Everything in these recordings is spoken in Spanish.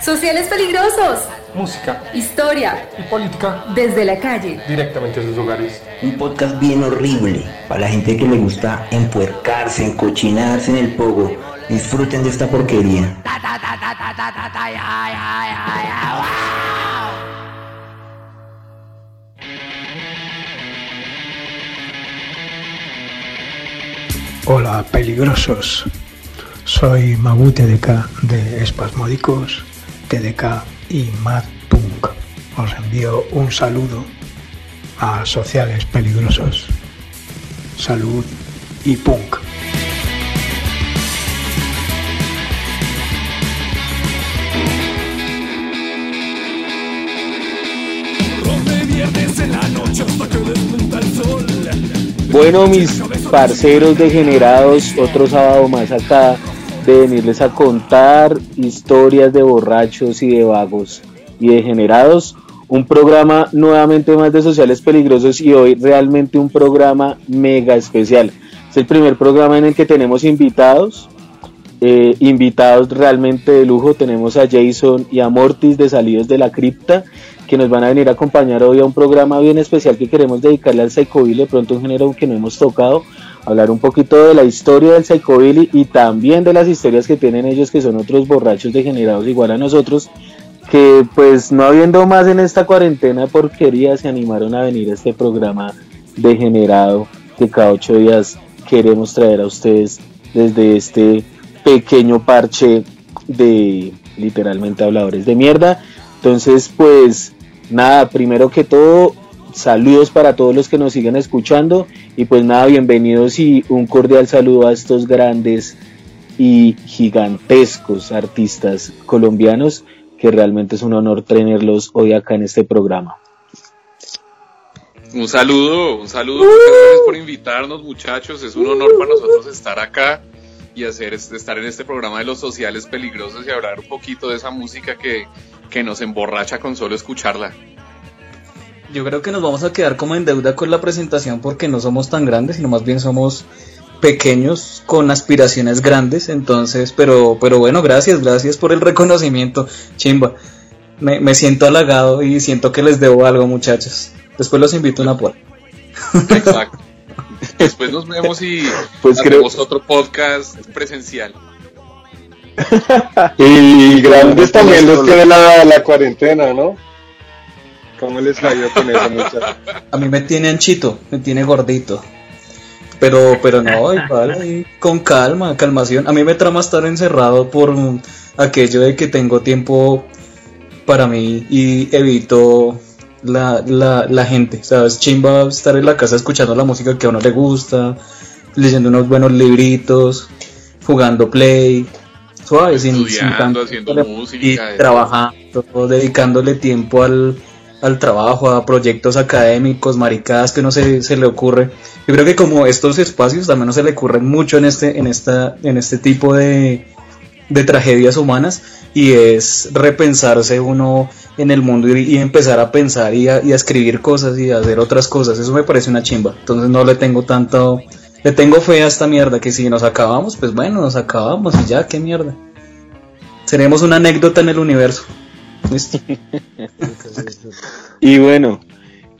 Sociales peligrosos. Música. Historia. Y política. Desde la calle. Directamente a sus hogares. Un podcast bien horrible para la gente que le gusta empuercarse, encochinarse en el pogo. Disfruten de esta porquería. Hola, peligrosos. Soy Mabu TDK de Espasmódicos, TDK y Mad Punk. Os envío un saludo a sociales peligrosos. Salud y punk. Bueno, mis parceros degenerados, otro sábado más acá de venirles a contar historias de borrachos y de vagos y degenerados. Un programa nuevamente más de sociales peligrosos y hoy realmente un programa mega especial. Es el primer programa en el que tenemos invitados, eh, invitados realmente de lujo. Tenemos a Jason y a Mortis de Salidos de la Cripta que nos van a venir a acompañar hoy a un programa bien especial que queremos dedicarle al Psychobilly, de pronto un género que no hemos tocado, hablar un poquito de la historia del Psychobilly y también de las historias que tienen ellos que son otros borrachos degenerados igual a nosotros, que pues no habiendo más en esta cuarentena porquería se animaron a venir a este programa degenerado que cada ocho días queremos traer a ustedes desde este pequeño parche de literalmente habladores de mierda. Entonces, pues nada, primero que todo, saludos para todos los que nos siguen escuchando y pues nada, bienvenidos y un cordial saludo a estos grandes y gigantescos artistas colombianos que realmente es un honor tenerlos hoy acá en este programa. Un saludo, un saludo, muchas gracias por invitarnos muchachos, es un honor para nosotros estar acá y hacer estar en este programa de los sociales peligrosos y hablar un poquito de esa música que, que nos emborracha con solo escucharla. Yo creo que nos vamos a quedar como en deuda con la presentación porque no somos tan grandes, sino más bien somos pequeños con aspiraciones grandes, entonces, pero, pero bueno, gracias, gracias por el reconocimiento, chimba. Me, me siento halagado y siento que les debo algo, muchachos. Después los invito a una puerta. Exacto. Después nos vemos y Pues hacemos creo- otro podcast presencial. Y grandes también los tiene la, la cuarentena, ¿no? ¿Cómo les ha ido con eso, muchachos? A mí me tiene anchito, me tiene gordito. Pero, pero no, igual, ahí, con calma, calmación. A mí me trama estar encerrado por aquello de que tengo tiempo para mí y evito la, la, la gente. ¿Sabes? Chimba estar en la casa escuchando la música que a uno le gusta, leyendo unos buenos libritos, jugando play, suave, sin, sin tanto haciendo música, y eh. trabajando, dedicándole tiempo al, al trabajo, a proyectos académicos, maricadas que no se, se le ocurre. Yo creo que como estos espacios también no se le ocurren mucho en este, en esta, en este tipo de, de tragedias humanas y es repensarse uno en el mundo y, empezar a pensar y a, y a escribir cosas y hacer otras cosas. Eso me parece una chimba. Entonces no le tengo tanto, le tengo fe a esta mierda que si nos acabamos, pues bueno, nos acabamos y ya, qué mierda. Seremos una anécdota en el universo. Y bueno,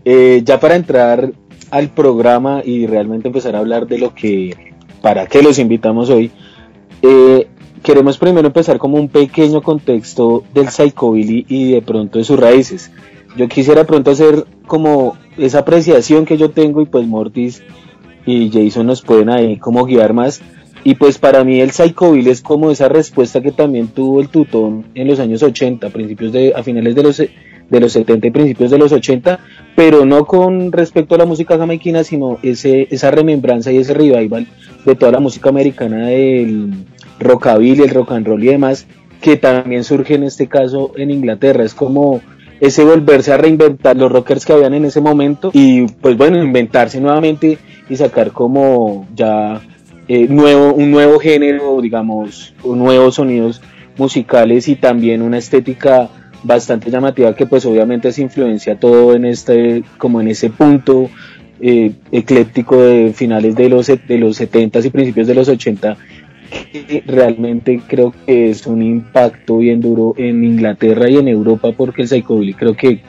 eh, ya para entrar al programa y realmente empezar a hablar de lo que, para qué los invitamos hoy, eh, queremos primero empezar como un pequeño contexto del psychobilly y de pronto de sus raíces. Yo quisiera pronto hacer como esa apreciación que yo tengo y pues Mortis y Jason nos pueden ahí como guiar más. Y pues para mí el psychobilly es como esa respuesta que también tuvo el tutón en los años 80, principios de, a finales de los, de los 70 y principios de los 80, pero no con respecto a la música jamaiquina, sino ese, esa remembranza y ese revival de toda la música americana del rockabilly, el rock and roll y demás, que también surge en este caso en Inglaterra. Es como ese volverse a reinventar los rockers que habían en ese momento y pues bueno, inventarse nuevamente y sacar como ya eh, nuevo, un nuevo género, digamos, nuevos sonidos musicales y también una estética bastante llamativa que pues obviamente se influencia todo en este, como en ese punto eh, ecléptico de finales de los, de los 70s y principios de los 80 que realmente creo que es un impacto bien duro en Inglaterra y en Europa porque el psychobilly creo que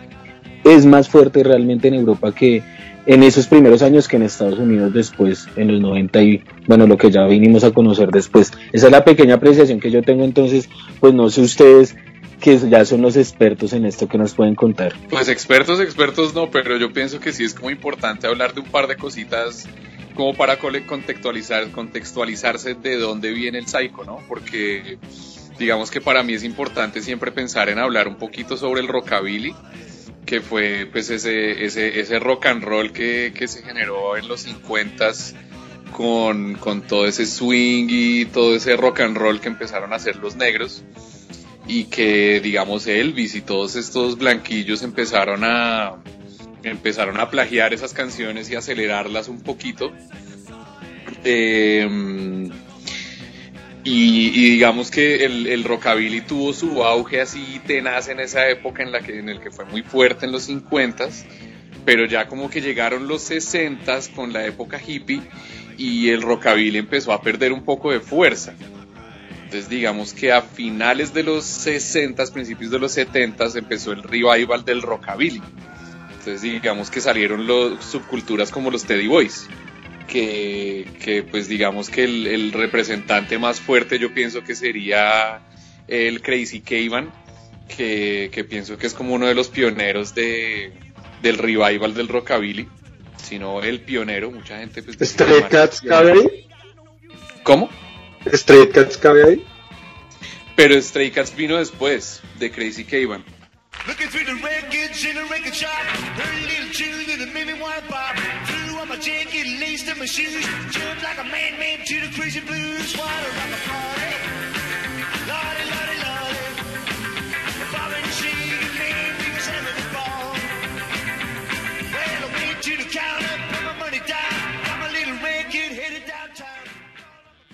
es más fuerte realmente en Europa que en esos primeros años que en Estados Unidos después, en los 90 y bueno, lo que ya vinimos a conocer después. Esa es la pequeña apreciación que yo tengo entonces, pues no sé ustedes que ya son los expertos en esto que nos pueden contar. Pues expertos, expertos no, pero yo pienso que sí es como importante hablar de un par de cositas como para contextualizar, contextualizarse de dónde viene el psycho, ¿no? Porque digamos que para mí es importante siempre pensar en hablar un poquito sobre el rockabilly, que fue pues ese, ese, ese rock and roll que, que se generó en los 50 con, con todo ese swing y todo ese rock and roll que empezaron a hacer los negros y que digamos Elvis y todos estos blanquillos empezaron a empezaron a plagiar esas canciones y acelerarlas un poquito. Em, y, digamos que el, el, rockabilly tuvo su auge así tenaz en esa época en la que en el que fue muy fuerte en los 50 pero ya como que llegaron los 60 con la época hippie y el rockabilly empezó a perder un poco de fuerza entonces digamos que a finales de los 60, principios de los 70 empezó el revival del rockabilly. Entonces digamos que salieron los subculturas como los Teddy Boys, que, pues digamos que el, representante más fuerte yo pienso que sería el Crazy Caveman, que, que pienso que es como uno de los pioneros de, del revival del rockabilly, sino el pionero, mucha gente pues... ¿Stray Cats ¿Cómo? ¿Stray Cats cabe ahí? Pero Stray Cats vino después de Crazy Caveman. Looking through the wreckage in a record shop, heard a little tune that made me want to pop. My up my shoes, like a madman to the blues. Downtown.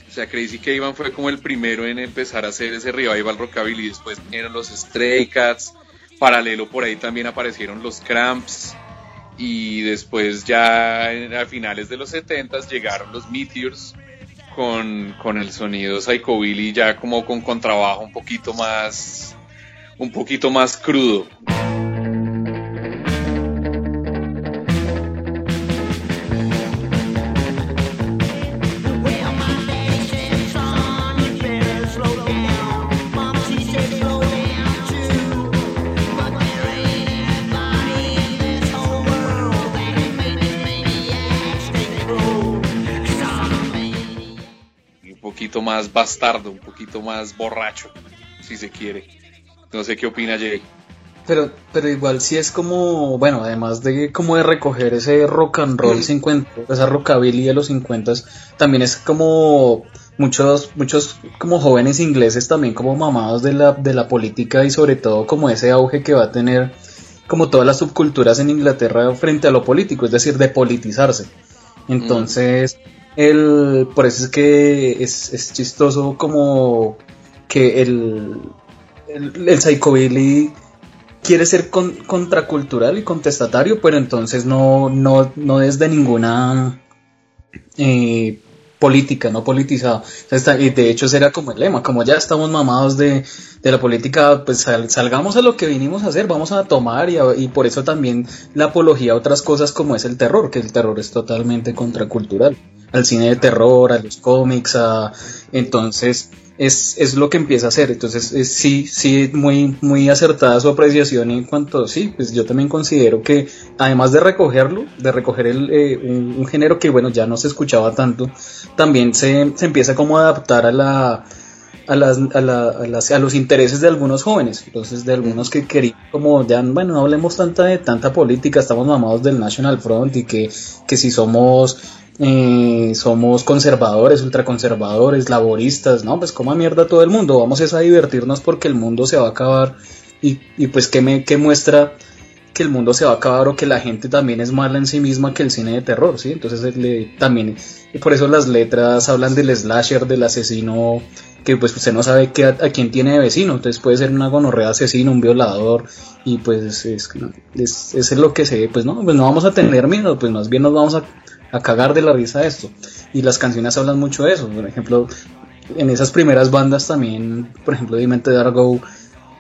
O sea, Crazy fue como el primero en empezar a hacer ese revival rockabilly. Después vinieron los Stray Cats. Paralelo por ahí también aparecieron los Cramps. Y después ya a finales de los 70 llegaron los Meteors con, con el sonido psychobilly ya como con contrabajo un poquito más un poquito más crudo. Más bastardo, un poquito más borracho, si se quiere. No sé qué opina Jay. Pero, pero igual si es como, bueno, además de como de recoger ese rock and roll 50, esa rockabilly de los 50, también es como muchos, muchos como jóvenes ingleses también como mamados de la, de la política y sobre todo como ese auge que va a tener como todas las subculturas en Inglaterra frente a lo político, es decir, de politizarse. Entonces, el, por eso es que es, chistoso como que el, el, el quiere ser contracultural y contestatario, pero entonces no, no, no es de ninguna eh, política, no politizado. Y de hecho ese era como el lema, como ya estamos mamados de, la política, pues salgamos a lo que vinimos a hacer, vamos a tomar y, por eso también la apología a otras cosas como es el terror, que el terror es totalmente contracultural al cine de terror, a los cómics, a... entonces es, es lo que empieza a hacer. Entonces es, sí, sí, muy, muy acertada su apreciación en cuanto, sí, pues yo también considero que además de recogerlo, de recoger el, eh, un, género que bueno, ya no se escuchaba tanto, también se, se empieza como a adaptar a la... A, las, a, la, a, las, a, los intereses de algunos jóvenes, entonces de algunos que querían como ya, bueno, no hablemos tanta de tanta política, estamos mamados del National Front y que, que si somos eh, somos conservadores, ultraconservadores, laboristas, no, pues coma mierda todo el mundo, vamos a divertirnos porque el mundo se va a acabar. Y, y pues que me que muestra que el mundo se va a acabar o que la gente también es mala en sí misma que el cine de terror, ¿sí? Entonces también, y por eso las letras hablan del slasher, del asesino, que pues usted no sabe qué, a, quién tiene de vecino, entonces puede ser una gonorrea asesino, un violador, y pues es, es, es lo que se ve, pues no, pues no vamos a tener miedo, pues más bien nos vamos a a cagar de la risa esto. Y las canciones hablan mucho de eso. Por ejemplo, en esas primeras bandas también, por ejemplo, de Mente Dargo,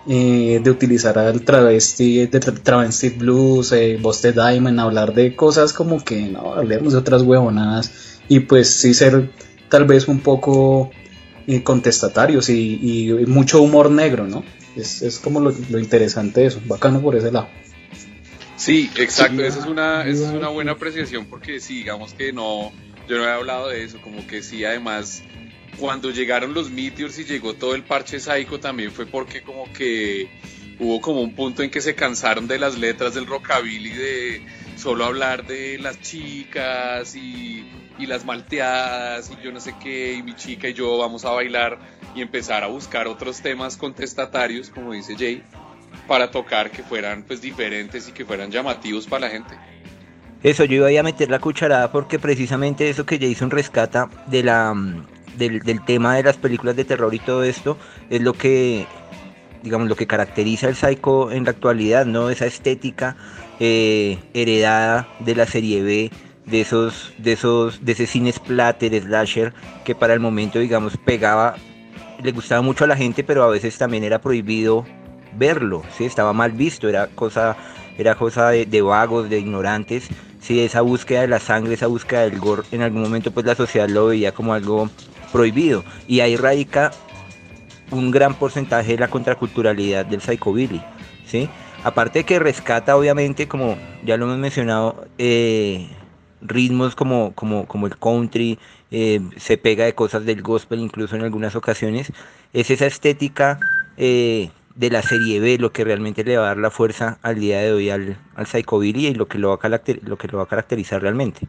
eh, de utilizar al travesti, de tra- travesti blues, eh, Busted Diamond, hablar de cosas como que no, hablemos de otras huevonadas y pues sí ser tal vez un poco eh, contestatarios y, y mucho humor negro, ¿no? Es, es como lo, lo interesante de eso, bacano por ese lado. Sí, exacto, esa es una, esa es una buena apreciación porque sí, digamos que no, yo no he hablado de eso, como que sí, además, cuando llegaron los Meteors y llegó todo el parche psycho también fue porque como que hubo como un punto en que se cansaron de las letras del rockabilly de solo hablar de las chicas y, y las malteadas y yo no sé qué, y mi chica y yo vamos a bailar y empezar a buscar otros temas contestatarios, como dice Jay, para tocar que fueran pues diferentes y que fueran llamativos para la gente. Eso, yo iba a meter la cucharada porque precisamente eso que Jason rescata de la, mm, del, tema de las películas de terror y todo esto es lo que, digamos, lo que caracteriza el psycho en la actualidad, ¿no? Esa estética eh, heredada de la serie B, de esos, de esos, de slasher, que para el momento, digamos, pegaba, le gustaba mucho a la gente, pero a veces también era prohibido verlo, ¿sí? Estaba mal visto, era cosa, era cosa de, vagos, de ignorantes, sí, esa búsqueda de la sangre, esa búsqueda del gore, en algún momento pues la sociedad lo veía como algo prohibido, y ahí radica un gran porcentaje de la contraculturalidad del psychobilly, ¿sí? Aparte que rescata, obviamente, como ya lo hemos mencionado, eh, ritmos como, como, como el country, eh, se pega de cosas del gospel incluso en algunas ocasiones, es esa estética eh, de la serie B lo que realmente le va a dar la fuerza al día de hoy al, al psychobilly y lo que lo va a, lo que lo va a caracterizar realmente.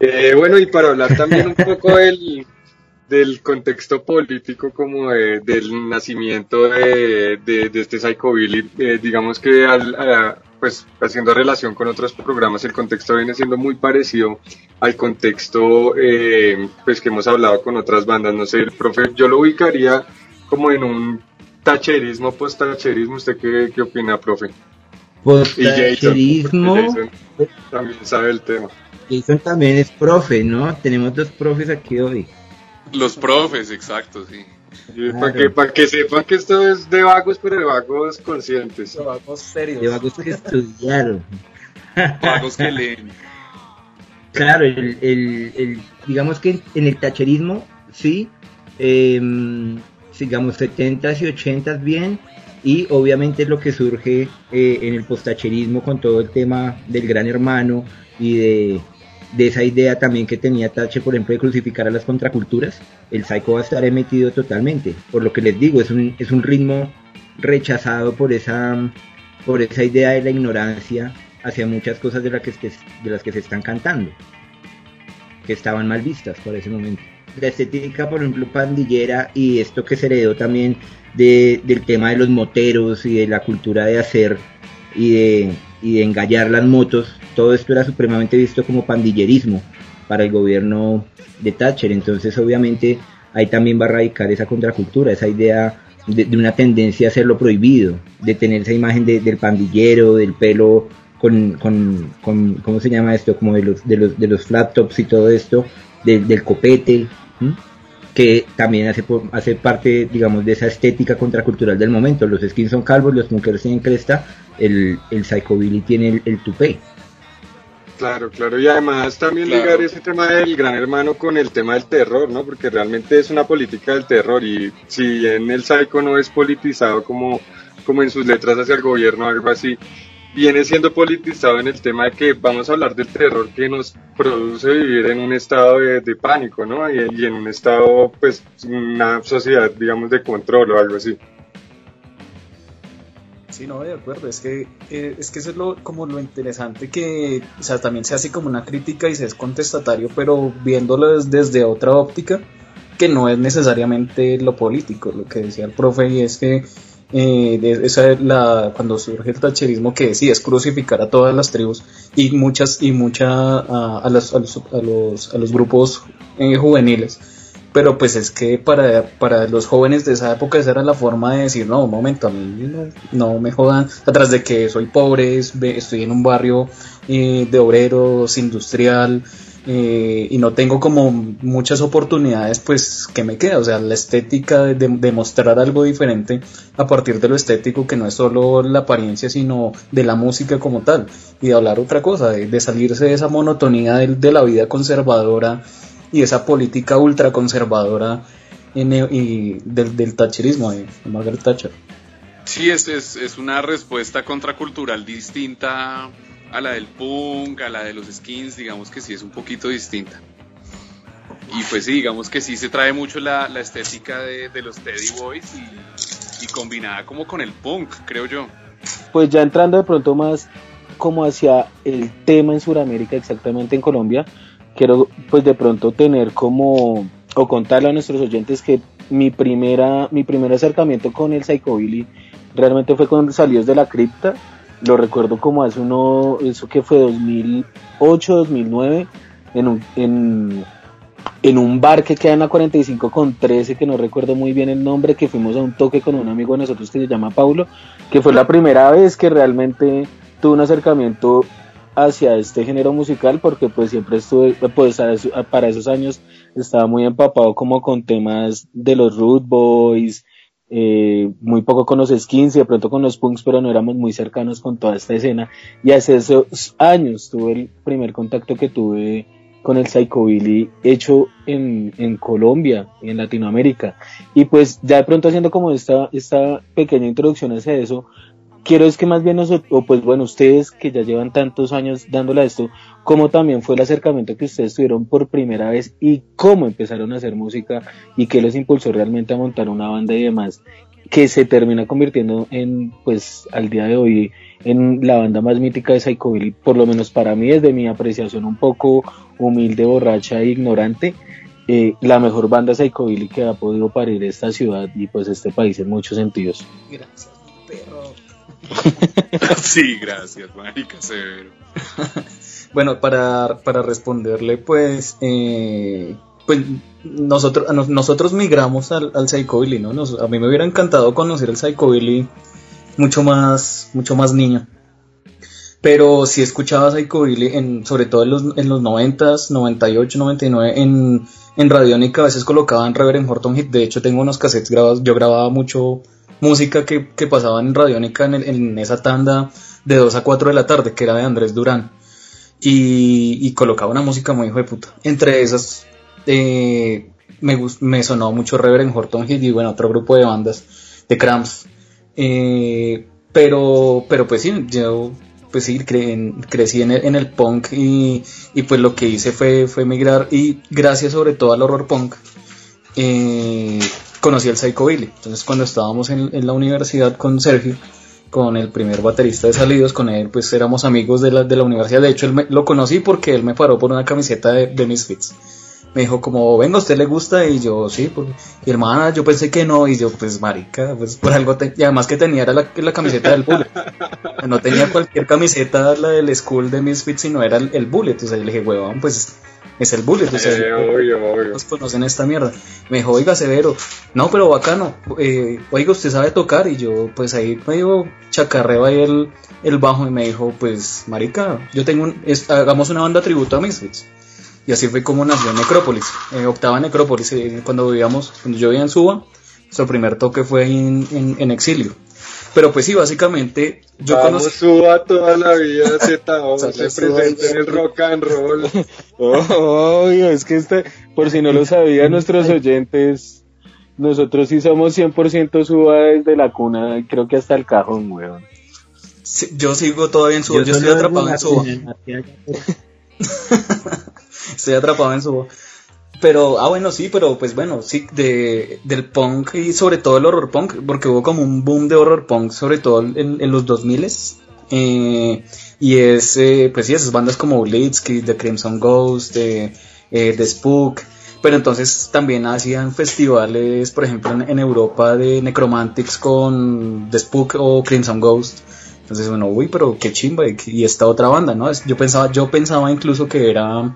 Eh, bueno, y para hablar también un poco del, del contexto político como de- del nacimiento de, de, este Psychobilly, eh, digamos que al, pues haciendo relación con otros programas, el contexto viene siendo muy parecido al contexto eh, pues que hemos hablado con otras bandas, no sé, el profe, yo lo ubicaría como en un tacherismo, post-tacherismo, ¿usted qué, qué opina, profe? Y Jason, Postacherismo. porque Jason también sabe el tema. Jason también es profe, ¿no? Tenemos dos profes aquí hoy. Los profes, exacto, sí. Para que, para que sepan que esto es de vagos, pero de vagos conscientes. De vagos serios. De vagos que estudiaron. Vagos que leen. Claro, el, el- el- digamos que en el tacherismo, sí, em, digamos 70s y 80s bien, y obviamente lo que surge eh, en el postacherismo con todo el tema del gran hermano y de, de esa idea también que tenía Tache, por ejemplo, de crucificar a las contraculturas, el psycho va a estar emitido totalmente. Por lo que les digo, es un, es un ritmo rechazado por esa, por esa idea de la ignorancia hacia muchas cosas de, las que, de las que se están cantando, que estaban mal vistas por ese momento. La estética, por ejemplo, pandillera y esto que se heredó también de, del tema de los moteros y de la cultura de hacer y de, y de engallar las motos, todo esto era supremamente visto como pandillerismo para el gobierno de Thatcher. Entonces, obviamente, ahí también va a radicar esa contracultura, esa idea de, de una tendencia a hacerlo prohibido, de tener esa imagen de- del pandillero, del pelo con, con, con- ¿cómo se llama esto? Como de los, de los, de los flat tops y todo esto, del- del copete, ¿m? que también hace, parte, digamos, de esa estética contracultural del momento. Los skins son calvos, los punkers tienen cresta, el, el psychobilly tiene el, el tupé. Claro, claro, y además también Claro. ligar ese tema del gran hermano con el tema del terror, ¿no? Porque realmente es una política del terror y si bien el psycho no es politizado como, como en sus letras hacia el gobierno o algo así, viene siendo politizado en el tema de que vamos a hablar del terror que nos produce vivir en un estado de, de pánico, ¿no? Y, y en un estado, pues, una sociedad, digamos, de control o algo así. Sí, no, de acuerdo. Es que, eh, es que eso es lo, como lo interesante que, o sea, también se hace como una crítica y se es contestatario, pero viéndolo des- desde otra óptica, que no es necesariamente lo político, lo que decía el profe, y es que eh, esa es la, cuando surge el tacherismo, que sí, es crucificar a todas las tribus y muchas, y mucha, a, a los, a, los, a, los, los grupos eh, juveniles. Pero pues es que para, para los jóvenes de esa época esa era la forma de decir, no, un momento, a mí no, no me jodan, atrás de que soy pobre, estoy en un barrio eh, de obreros, industrial, eh, y no tengo como muchas oportunidades, pues, que me queda? O sea, la estética de, de mostrar algo diferente a partir de lo estético, que no es solo la apariencia, sino de la música como tal, y de hablar otra cosa, de, de salirse de esa monotonía de, de la vida conservadora y esa política ultraconservadora en, y del, del tacherismo de, de Margaret Thatcher. Sí, es, es, es una respuesta contracultural distinta a la del punk, a la de los skins, digamos que sí es un poquito distinta. Y pues sí, digamos que sí se trae mucho la, la estética de, de los Teddy Boys y, combinada como con el punk, creo yo. Pues ya entrando de pronto más como hacia el tema en Sudamérica, exactamente en Colombia, quiero pues de pronto tener como o contarle a nuestros oyentes que mi primera mi primer acercamiento con el psychobilly realmente fue con Salidos de la Cripta. Lo recuerdo como hace uno, eso que fue 2008, 2009, en un, en, en un bar que queda en la 45 con 13, que no recuerdo muy bien el nombre, que fuimos a un toque con un amigo de nosotros que se llama Paulo, que fue la primera vez que realmente tuve un acercamiento hacia este género musical porque pues siempre estuve, pues para esos años estaba muy empapado como con temas de los Root Boys, eh, muy poco con los skins y de pronto con los punks, pero no éramos muy cercanos con toda esta escena. Y hace esos años tuve el primer contacto que tuve con el psychobilly hecho en, en Colombia, en Latinoamérica. Y pues ya de pronto haciendo como esta, esta pequeña introducción hacia eso, quiero es que más bien nosotros, o pues bueno, ustedes que ya llevan tantos años dándole a esto, cómo también fue el acercamiento que ustedes tuvieron por primera vez y cómo empezaron a hacer música y qué los impulsó realmente a montar una banda y demás, que se termina convirtiendo en, pues al día de hoy, en la banda más mítica de Psychobilly, por lo menos para mí, desde mi apreciación un poco humilde, borracha e ignorante, eh, la mejor banda Psychobilly que ha podido parir esta ciudad y pues este país en muchos sentidos. Gracias, perro. sí, gracias, marica severo. Bueno, para, para responderle, pues, eh, pues nosotros, nosotros migramos al, al Psychobilly, ¿no? A mí me hubiera encantado conocer el Psychobilly mucho más, mucho más niño. Pero sí escuchaba Psychobilly, en, sobre todo en los, en los 90s, 98, 99, en, en Radiónica a veces colocaban Reverend Horton Hit. De hecho, tengo unos cassettes grabados. Yo grababa mucho música que, que pasaba en Radiónica en, en esa tanda de 2 a 4 de la tarde, que era de Andrés Durán y, y colocaba una música muy hijo de puta. Entre esas eh, me, me sonó mucho Reverend Horton Heat y bueno, otro grupo de bandas de Cramps. Eh, pero, pero pues sí, yo pues sí, crecí en el, en el punk y, y pues lo que hice fue, fue migrar y gracias sobre todo al horror punk eh, conocí al Psychobilly. Entonces cuando estábamos en, en la universidad con Sergio, con el primer baterista de Salidos, con él pues éramos amigos de la, de la universidad. De hecho, él me- lo conocí porque él me paró por una camiseta de, de Misfits. Me dijo como, venga, ¿a usted le gusta? Y yo, sí, pues, y el man, "Ah, yo pensé que no, y yo, pues, marica, pues, por algo, te- y además que tenía era la, la camiseta del Bullet. No tenía cualquier camiseta, la del School de Misfits, sino era el, el Bullet. Sea, yo le dije, huevón, pues, es el Bullet. O sea, Eh, obvio, obvio. todos conocen esta mierda. Me dijo, oiga, severo. No, pero bacano. Eh, oiga, usted sabe tocar. Y yo, pues ahí medio chacarreo ahí el, el bajo. Y me dijo, pues, marica, yo tengo un. es- hagamos una banda tributo a Misfits. Y así fue como nació Necrópolis. eh, octava Necrópolis. eh, cuando vivíamos, cuando yo vivía en Suba, nuestro primer toque fue en, en exilio. Pero pues sí, básicamente, yo Vamos, conocí. suba toda la vida, Z, Suba. presente en el rock and roll. Oh, obvio, es que este, por si no lo sabían nuestros oyentes, nosotros sí somos 100% suba desde la cuna, creo que hasta el cajón, weón. sí, Yo sigo todavía en Suba. Yo, estoy solo atrapado en Suba. Estoy atrapado en su Pero, ah, bueno, sí, pero pues bueno, sí, de, del punk y sobre todo el horror punk, porque hubo como un boom de horror punk, sobre todo en, en los 2000 eh, y es, eh, pues sí, esas bandas como Blitzkrieg, The Crimson Ghost, eh, The Spook, pero entonces también hacían festivales, por ejemplo, en, en Europa de Necromantics con The Spook o Crimson Ghost. Entonces, bueno, uy, pero qué chimba, y, y esta otra banda, ¿no? Yo pensaba, yo pensaba incluso que era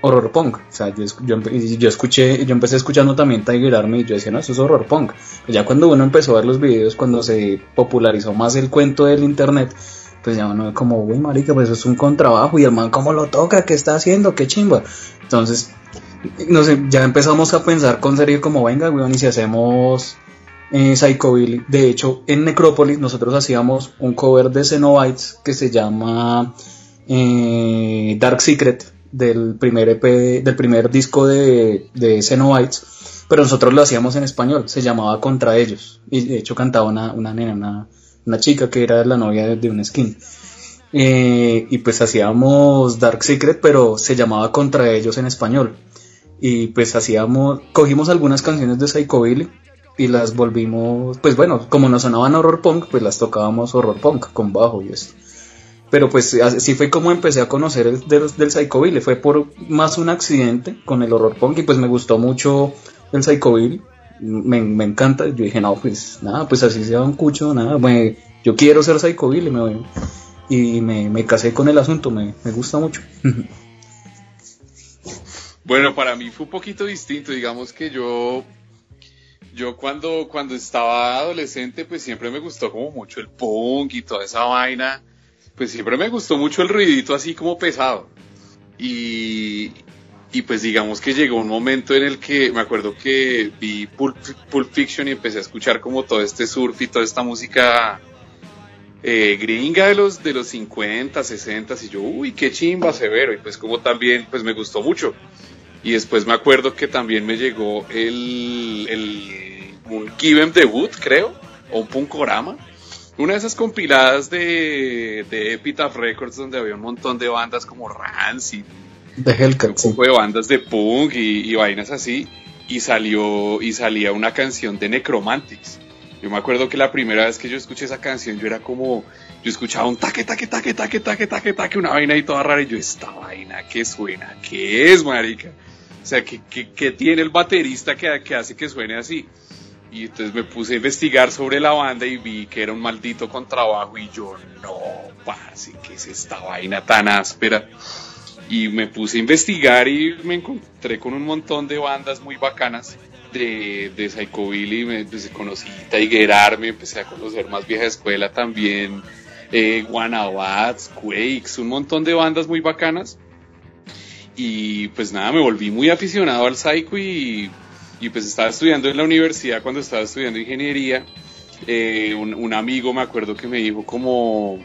horror punk. O sea, yo, yo, yo escuché, yo empecé escuchando también Tiger y yo decía, no, eso es horror punk. Ya cuando uno empezó a ver los videos, cuando se popularizó más el cuento del internet, pues ya uno como, uy, marica, pues es un contrabajo y el man cómo lo toca, qué está haciendo, qué chimba. Entonces, no sé, ya empezamos a pensar con serio como, venga, weón, y si hacemos eh, Psychobilly. De hecho, en Necrópolis nosotros hacíamos un cover de Cenobites que se llama eh, Dark Secret del primer EP, del primer disco de, de Cenobites, pero nosotros lo hacíamos en español, se llamaba Contra ellos, y de hecho cantaba una, una nena, una, una chica que era la novia de, un skin. Eh, y pues hacíamos Dark Secret, pero se llamaba Contra ellos en español. Y pues hacíamos, cogimos algunas canciones de Psychobilly y las volvimos, pues bueno, como nos sonaban horror punk, pues las tocábamos horror punk con bajo y esto. Pero pues así fue como empecé a conocer el del, Psychobilly, fue por más un accidente con el horror punk y pues me gustó mucho el Psychobilly, me, me encanta, yo dije, no, pues nada, pues así sea un cucho, nada, me- yo quiero ser Psychobilly, me voy. Y me, me casé con el asunto, me, me gusta mucho. Bueno, para mí fue un poquito distinto, digamos que yo, yo cuando, cuando estaba adolescente, pues siempre me gustó como mucho el punk y toda esa vaina, pues siempre me gustó mucho el ruidito así como pesado. Y, y pues digamos que llegó un momento en el que me acuerdo que vi Pulp, Fiction y empecé a escuchar como todo este surf y toda esta música eh, gringa de los, de los 50, 60 y yo, uy, qué chimba, severo. Y pues como también, pues me gustó mucho. Y después me acuerdo que también me llegó el, el un Give 'em debut, creo, o un Punkorama. Una de esas compiladas de, de Epitaph Records donde había un montón de bandas como Rancid, De un poco de bandas de punk y, y vainas así. Y salió, y salía una canción de Necromantics. Yo me acuerdo que la primera vez que yo escuché esa canción, yo era como, yo escuchaba un taque, taque, taque, taque, taque, taque, taque, una vaina ahí toda rara, y yo, esta vaina, ¿qué suena? ¿Qué es, marica? O sea, ¿qué, qué, qué tiene el baterista que, que hace que suene así? Y entonces me puse a investigar sobre la banda y vi que era un maldito contrabajo, y yo, no, parce, ¿qué es esta vaina tan áspera? Y me puse a investigar y me encontré con un montón de bandas muy bacanas de, de Psychobilly, me empecé, conocí Tiger me empecé a conocer más vieja escuela también, eh, Guanabats, Quakes, un montón de bandas muy bacanas. Y pues nada, me volví muy aficionado al Psycho y, y pues estaba estudiando en la universidad cuando estaba estudiando ingeniería. Eh, un, un amigo me acuerdo que me dijo como,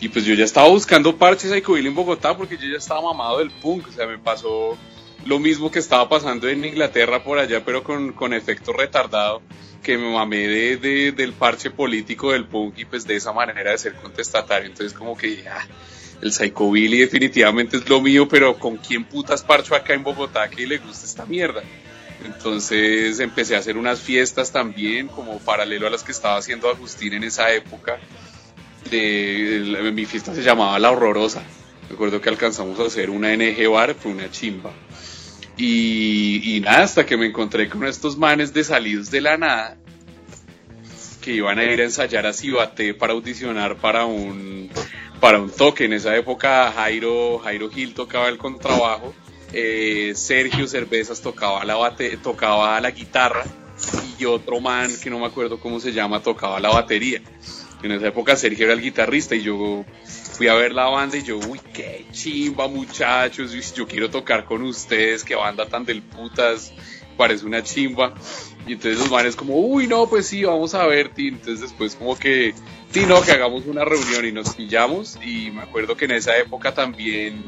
y pues yo ya estaba buscando parches Psychobilly en Bogotá porque yo ya estaba mamado del punk, o sea, me pasó lo mismo que estaba pasando en Inglaterra por allá, pero con, con efecto retardado, que me mamé de, de- del parche político del punk y pues de esa manera de ser contestatario. Entonces como que dije, ah, el Psychobilly definitivamente es lo mío, pero ¿con quién putas parcho acá en Bogotá que le gusta esta mierda? Entonces empecé a hacer unas fiestas también, como paralelo a las que estaba haciendo Agustín en esa época. De, de- mi fiesta se llamaba La Horrorosa. Recuerdo que alcanzamos a hacer una NG Bar, fue una chimba. Y, y nada, hasta que me encontré con estos manes de salidos de la nada que iban a ir a ensayar a Cibaté para audicionar para un para un toque. En esa época Jairo, Jairo Gil tocaba el contrabajo, eh, Sergio Cervezas tocaba la bate, tocaba la guitarra y otro man que no me acuerdo cómo se llama tocaba la batería. En esa época Sergio era el guitarrista y yo fui a ver la banda y yo, uy, qué chimba muchachos, yo quiero tocar con ustedes, qué banda tan del putas, parece una chimba. Y entonces los manes como, uy, no, pues sí, vamos a ver, ti. Entonces después como que, sí, no, que hagamos una reunión y nos pillamos. Y me acuerdo que en esa época también,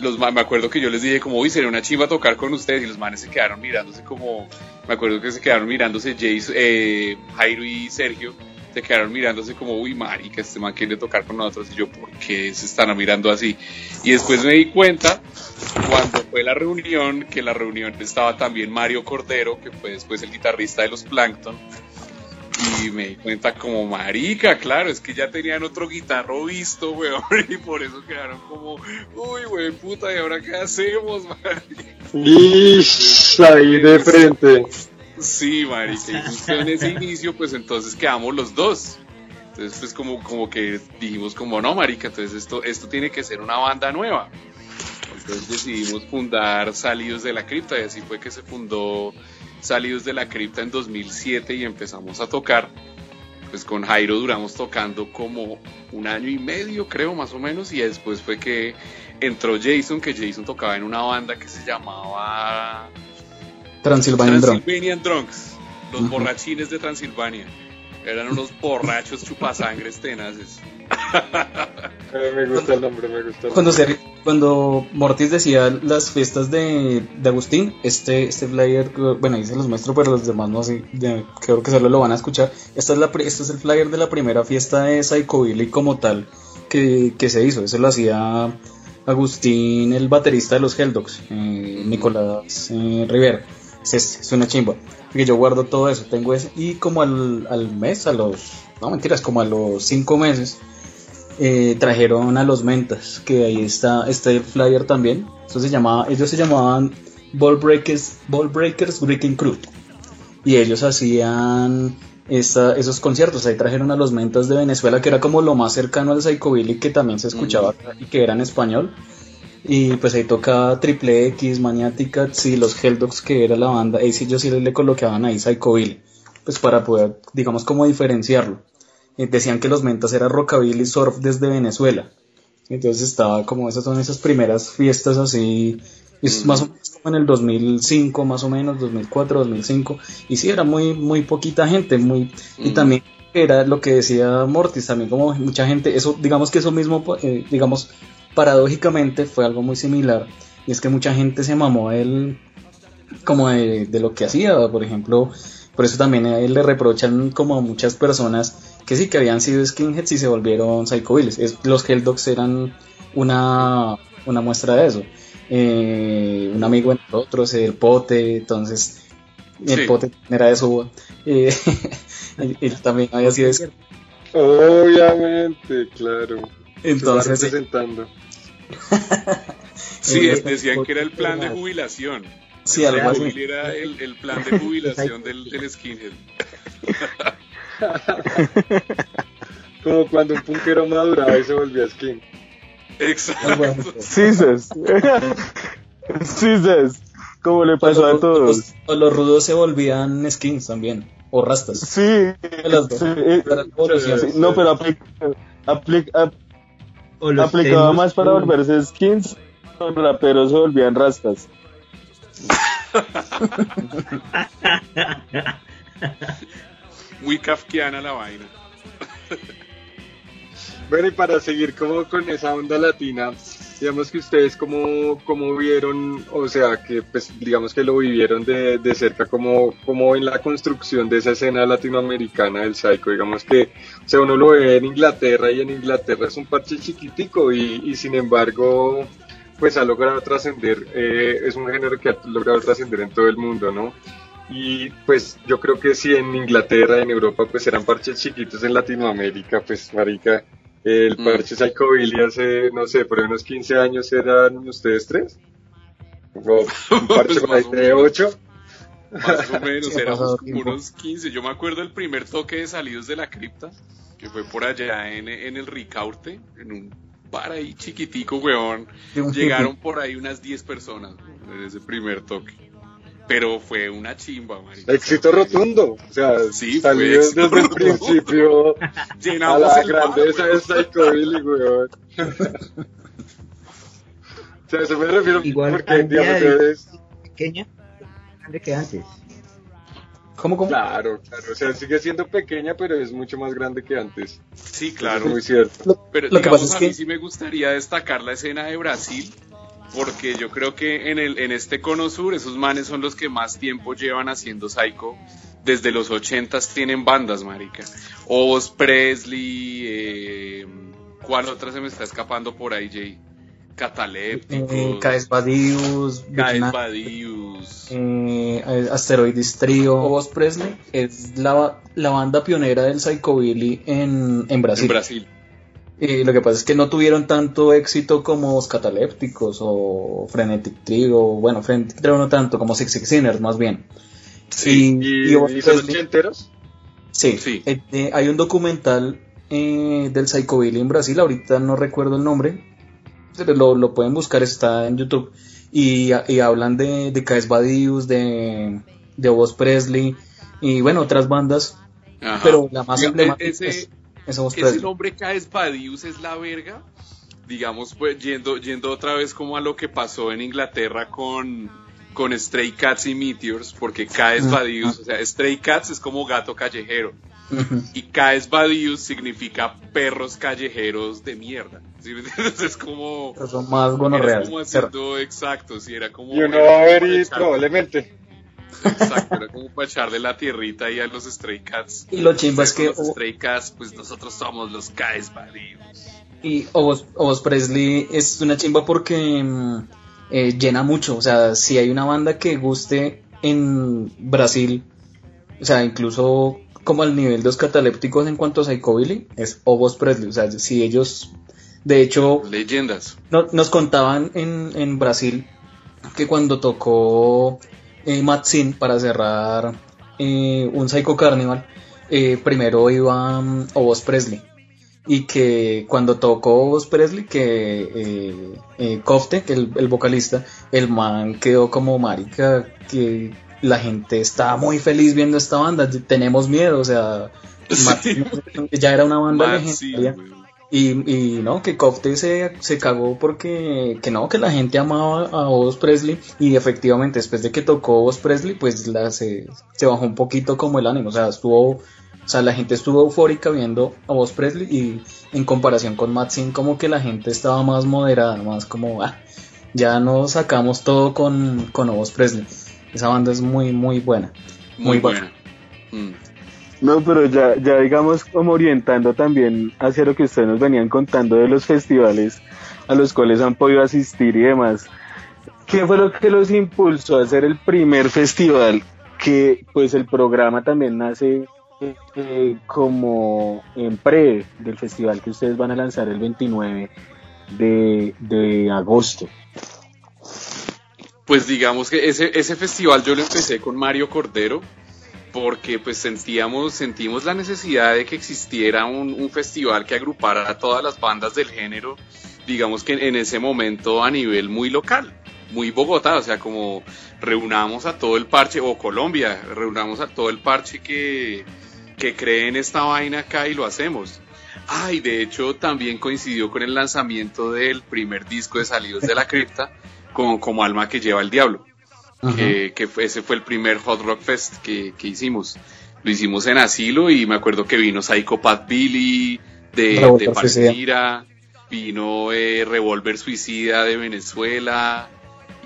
los me acuerdo que yo les dije como, uy, sería una chimba tocar con ustedes. Y los manes se quedaron mirándose como, me acuerdo que se quedaron mirándose Jason, eh, Jairo y Sergio. Se quedaron mirándose como, uy, marica, este man quiere tocar con nosotros. Y yo, ¿por qué se están mirando así? Y después me di cuenta cuando fue la reunión, que en la reunión estaba también Mario Cordero, que fue después el guitarrista de los Plankton. Y me di cuenta como marica, claro, es que ya tenían otro guitarro visto, weón, y por eso quedaron como, uy, weón, puta, ¿y ahora qué hacemos, marica? Ahí de frente. Sí, marica, y justo en ese inicio, pues entonces quedamos los dos. Entonces, pues como, como que dijimos como, no, marica, entonces esto, esto tiene que ser una banda nueva. Entonces decidimos fundar Salidos de la Cripta y así fue que se fundó Salidos de la Cripta en 2007 y empezamos a tocar. pues con Jairo duramos tocando como un año y medio, creo, más o menos, y después fue que entró Jason, que Jason tocaba en una banda que se llamaba Transylvanian Drunks, los borrachines de Transilvania. Eran unos borrachos chupasangres tenaces. Eh, me gusta el nombre, me gusta el Cuando, nombre. se, cuando Mortis decía las fiestas de, de Agustín, este, este flyer, bueno, ahí se los muestro, pero los demás no sé, de- creo que solo lo van a escuchar. Esta es la, este es el flyer de la primera fiesta de Psychobilly como tal que, que se hizo. Eso lo hacía Agustín, el baterista de los Helldogs, eh, Nicolás eh, Rivera. Es, es una chimba. Porque yo guardo todo eso, tengo ese. Y como al, al mes, a los. No mentiras, como a los cinco meses, eh, trajeron a los mentas, que ahí está, está el flyer también. Eso se llamaba, ellos se llamaban Ball Breakers, Ball Breakers Breaking Crew. Y ellos hacían esta- esos conciertos. Ahí trajeron a los mentas de Venezuela, que era como lo más cercano al Psychobilly que también se escuchaba y que era en español. Y pues ahí tocaba Triple X, Maniatic y los Helldogs, que era la banda. Ahí sí, ellos sí le colocaban ahí Psychobilly, pues para poder, digamos, como diferenciarlo. Decían que los mentas era rockabilly surf desde Venezuela. Entonces estaba como esas son esas primeras fiestas así, es más o menos como en el 2005, más o menos, 2004, 2005. Y sí, era muy, muy poquita gente, muy, y también era lo que decía Mortis, también como mucha gente, eso, digamos que eso mismo, eh, digamos, paradójicamente fue algo muy similar. Y es que mucha gente se mamó él como de, de lo que hacía, por ejemplo, por eso también a él le reprochan como a muchas personas que sí que habían sido skinheads y se volvieron psychobillies. Es- Los Helldogs eran una, una muestra de eso. Eh, un amigo entre otros, el pote, entonces el Sí. pote era de su eh, él, él también había sido skinhead. Obviamente, claro. Entonces representando. Sí, Eh, decían que era el plan de jubilación. sí, algo así. Era el, el plan de jubilación del, del skinhead. Como cuando un punkero maduraba y se volvía skin. Exacto. Cisas. Cisas. Como le pasó a todos. los- los rudos se volvían skins también, o rastas. Sí. Las dos. sí, eh, la evolución. sí, No, pero aplica, aplica- ap- O los aplicaba temus, más para volverse skins. Los raperos se volvían rastas. Muy kafkiana la vaina. Bueno, y para seguir como con esa onda latina, digamos que ustedes como, como vieron, o sea, que pues digamos que lo vivieron de, de cerca como, como en la construcción de esa escena latinoamericana del psycho, digamos que, o sea, uno lo ve en Inglaterra y en Inglaterra es un parche chiquitico y, y sin embargo, pues ha logrado trascender, eh, es un género que ha logrado trascender en todo el mundo, ¿no? Y pues yo creo que si en Inglaterra, en Europa, pues eran parches chiquitos en Latinoamérica, pues marica, el Mm. parche Psychobilly hace, no sé, por unos 15 años eran ustedes tres. O un parche Pues por ahí de menos. 8. Más o menos, éramos como unos 15. Yo me acuerdo el primer toque de Salidos de la Cripta, que fue por allá en, en el Ricaurte, en un bar ahí chiquitico, weón. Llegaron por ahí unas 10 personas en ese primer toque. Pero fue una chimba, marica. Éxito rotundo. O sea, Sí, salió desde el principio a la el bar, grandeza de weón. Psychobilly, weón. o sea, eso me refiero Igual porque, digamos, de- es... pequeña, más grande que antes. ¿Cómo, cómo? Claro, claro. O sea, sigue siendo pequeña, pero es mucho más grande que antes. Sí, Eso claro. Es muy cierto. Pero Lo que digamos, pasa es a que- mí sí me gustaría destacar la escena de Brasil, porque yo creo que en, el, en este cono sur esos manes son los que más tiempo llevan haciendo Psycho. Desde los ochentas tienen bandas, marica. Os Presley, eh, ¿cuál otra se me está escapando por ahí, Jay? Catalépticos, Eh, Caes Badius, Caes Badius. eh, Asteroides Trio, Obos Presley es la, la banda pionera del Psychobilly en, en Brasil. En Brasil. Y lo que pasa es que no tuvieron tanto éxito como los Catalépticos o Frenetic Trio, bueno, Frenetic no tanto, como Six Six Sinners más bien. Sí. ¿Y, y y son Presley- ochenteros? Sí, Sí. eh, eh, hay un documental eh, del Psychobilly en Brasil, ahorita no recuerdo el nombre, pero lo, lo pueden buscar, está en YouTube, y, y hablan de, de Caes Badius, de, de Obos Presley, y bueno, otras bandas Ajá. Pero la más Diga, emblemática ese- es, es Owos ese Presley. nombre Caes Badius es la verga. Digamos, pues yendo, yendo otra vez como a lo que pasó en Inglaterra con, con Stray Cats y Meteors, porque Caes Ajá. Badius, o sea, Stray Cats es como gato callejero. Ujú. Y Caes Badius significa perros callejeros de mierda. ¿Sí me entiendes? Es como. Pero son más gonorreas. como haciendo exacto, sí, era como. Y uno va a ver y probablemente. Exacto, era como para echarle la tierrita ahí a los Stray Cats. Y lo chimba es que Los o- Stray Cats, pues nosotros somos los Caes Badius. Y Owos, Owos Presley es una chimba porque mm, eh, llena mucho. O sea, si hay una banda que guste en Brasil, o sea, incluso como al nivel de los catalépticos en cuanto a Psychobilly, es Owos Presley. O sea, si ellos, de hecho, Leyendas. no- nos contaban en, en Brasil que cuando tocó eh, Matt Sin para cerrar eh, un Psycho Carnival, eh, primero iba Owos Presley. Y que cuando tocó Owos Presley, que eh, eh, Kofte, que el, el vocalista, el man quedó como marica, que la gente estaba muy feliz viendo esta banda, tenemos miedo, o sea, Matt Sin ya era una banda Matt legendaria. Y, y no, que Kofte se, se cagó porque que no, que la gente amaba a Owos Presley y efectivamente después de que tocó Owos Presley pues la, se, se bajó un poquito como el ánimo, o sea, estuvo, o sea, la gente estuvo eufórica viendo a Owos Presley y en comparación con Matt Sin como que la gente estaba más moderada, más como, ah, ya nos sacamos todo con, con Presley. Esa banda es muy, muy buena. Muy, Muy buena. Mm. No, pero ya, ya digamos como orientando también hacia lo que ustedes nos venían contando de los festivales a los cuales han podido asistir y demás. ¿Qué fue lo que los impulsó a hacer el primer festival? Que pues el programa también nace eh, como en pre del festival que ustedes van a lanzar el 29 de, de agosto. Pues digamos que ese, ese festival yo lo empecé con Mario Cordero porque pues sentíamos, sentimos la necesidad de que existiera un, festival que agrupara a todas las bandas del género, digamos que en ese momento a nivel muy local, muy Bogotá, o sea, como reunamos a todo el parche, o Colombia, reunamos a todo el parche que, que cree en esta vaina acá y lo hacemos. Ah, y de hecho también coincidió con el lanzamiento del primer disco de Salidos de la Cripta, como Alma que lleva el Diablo que, que fue- ese fue el primer Hot Rock Fest que, que hicimos. Lo hicimos en asilo y me acuerdo que vino Psychopath Billy de, Revolver de. Palmira, vino eh, Revolver Suicida de Venezuela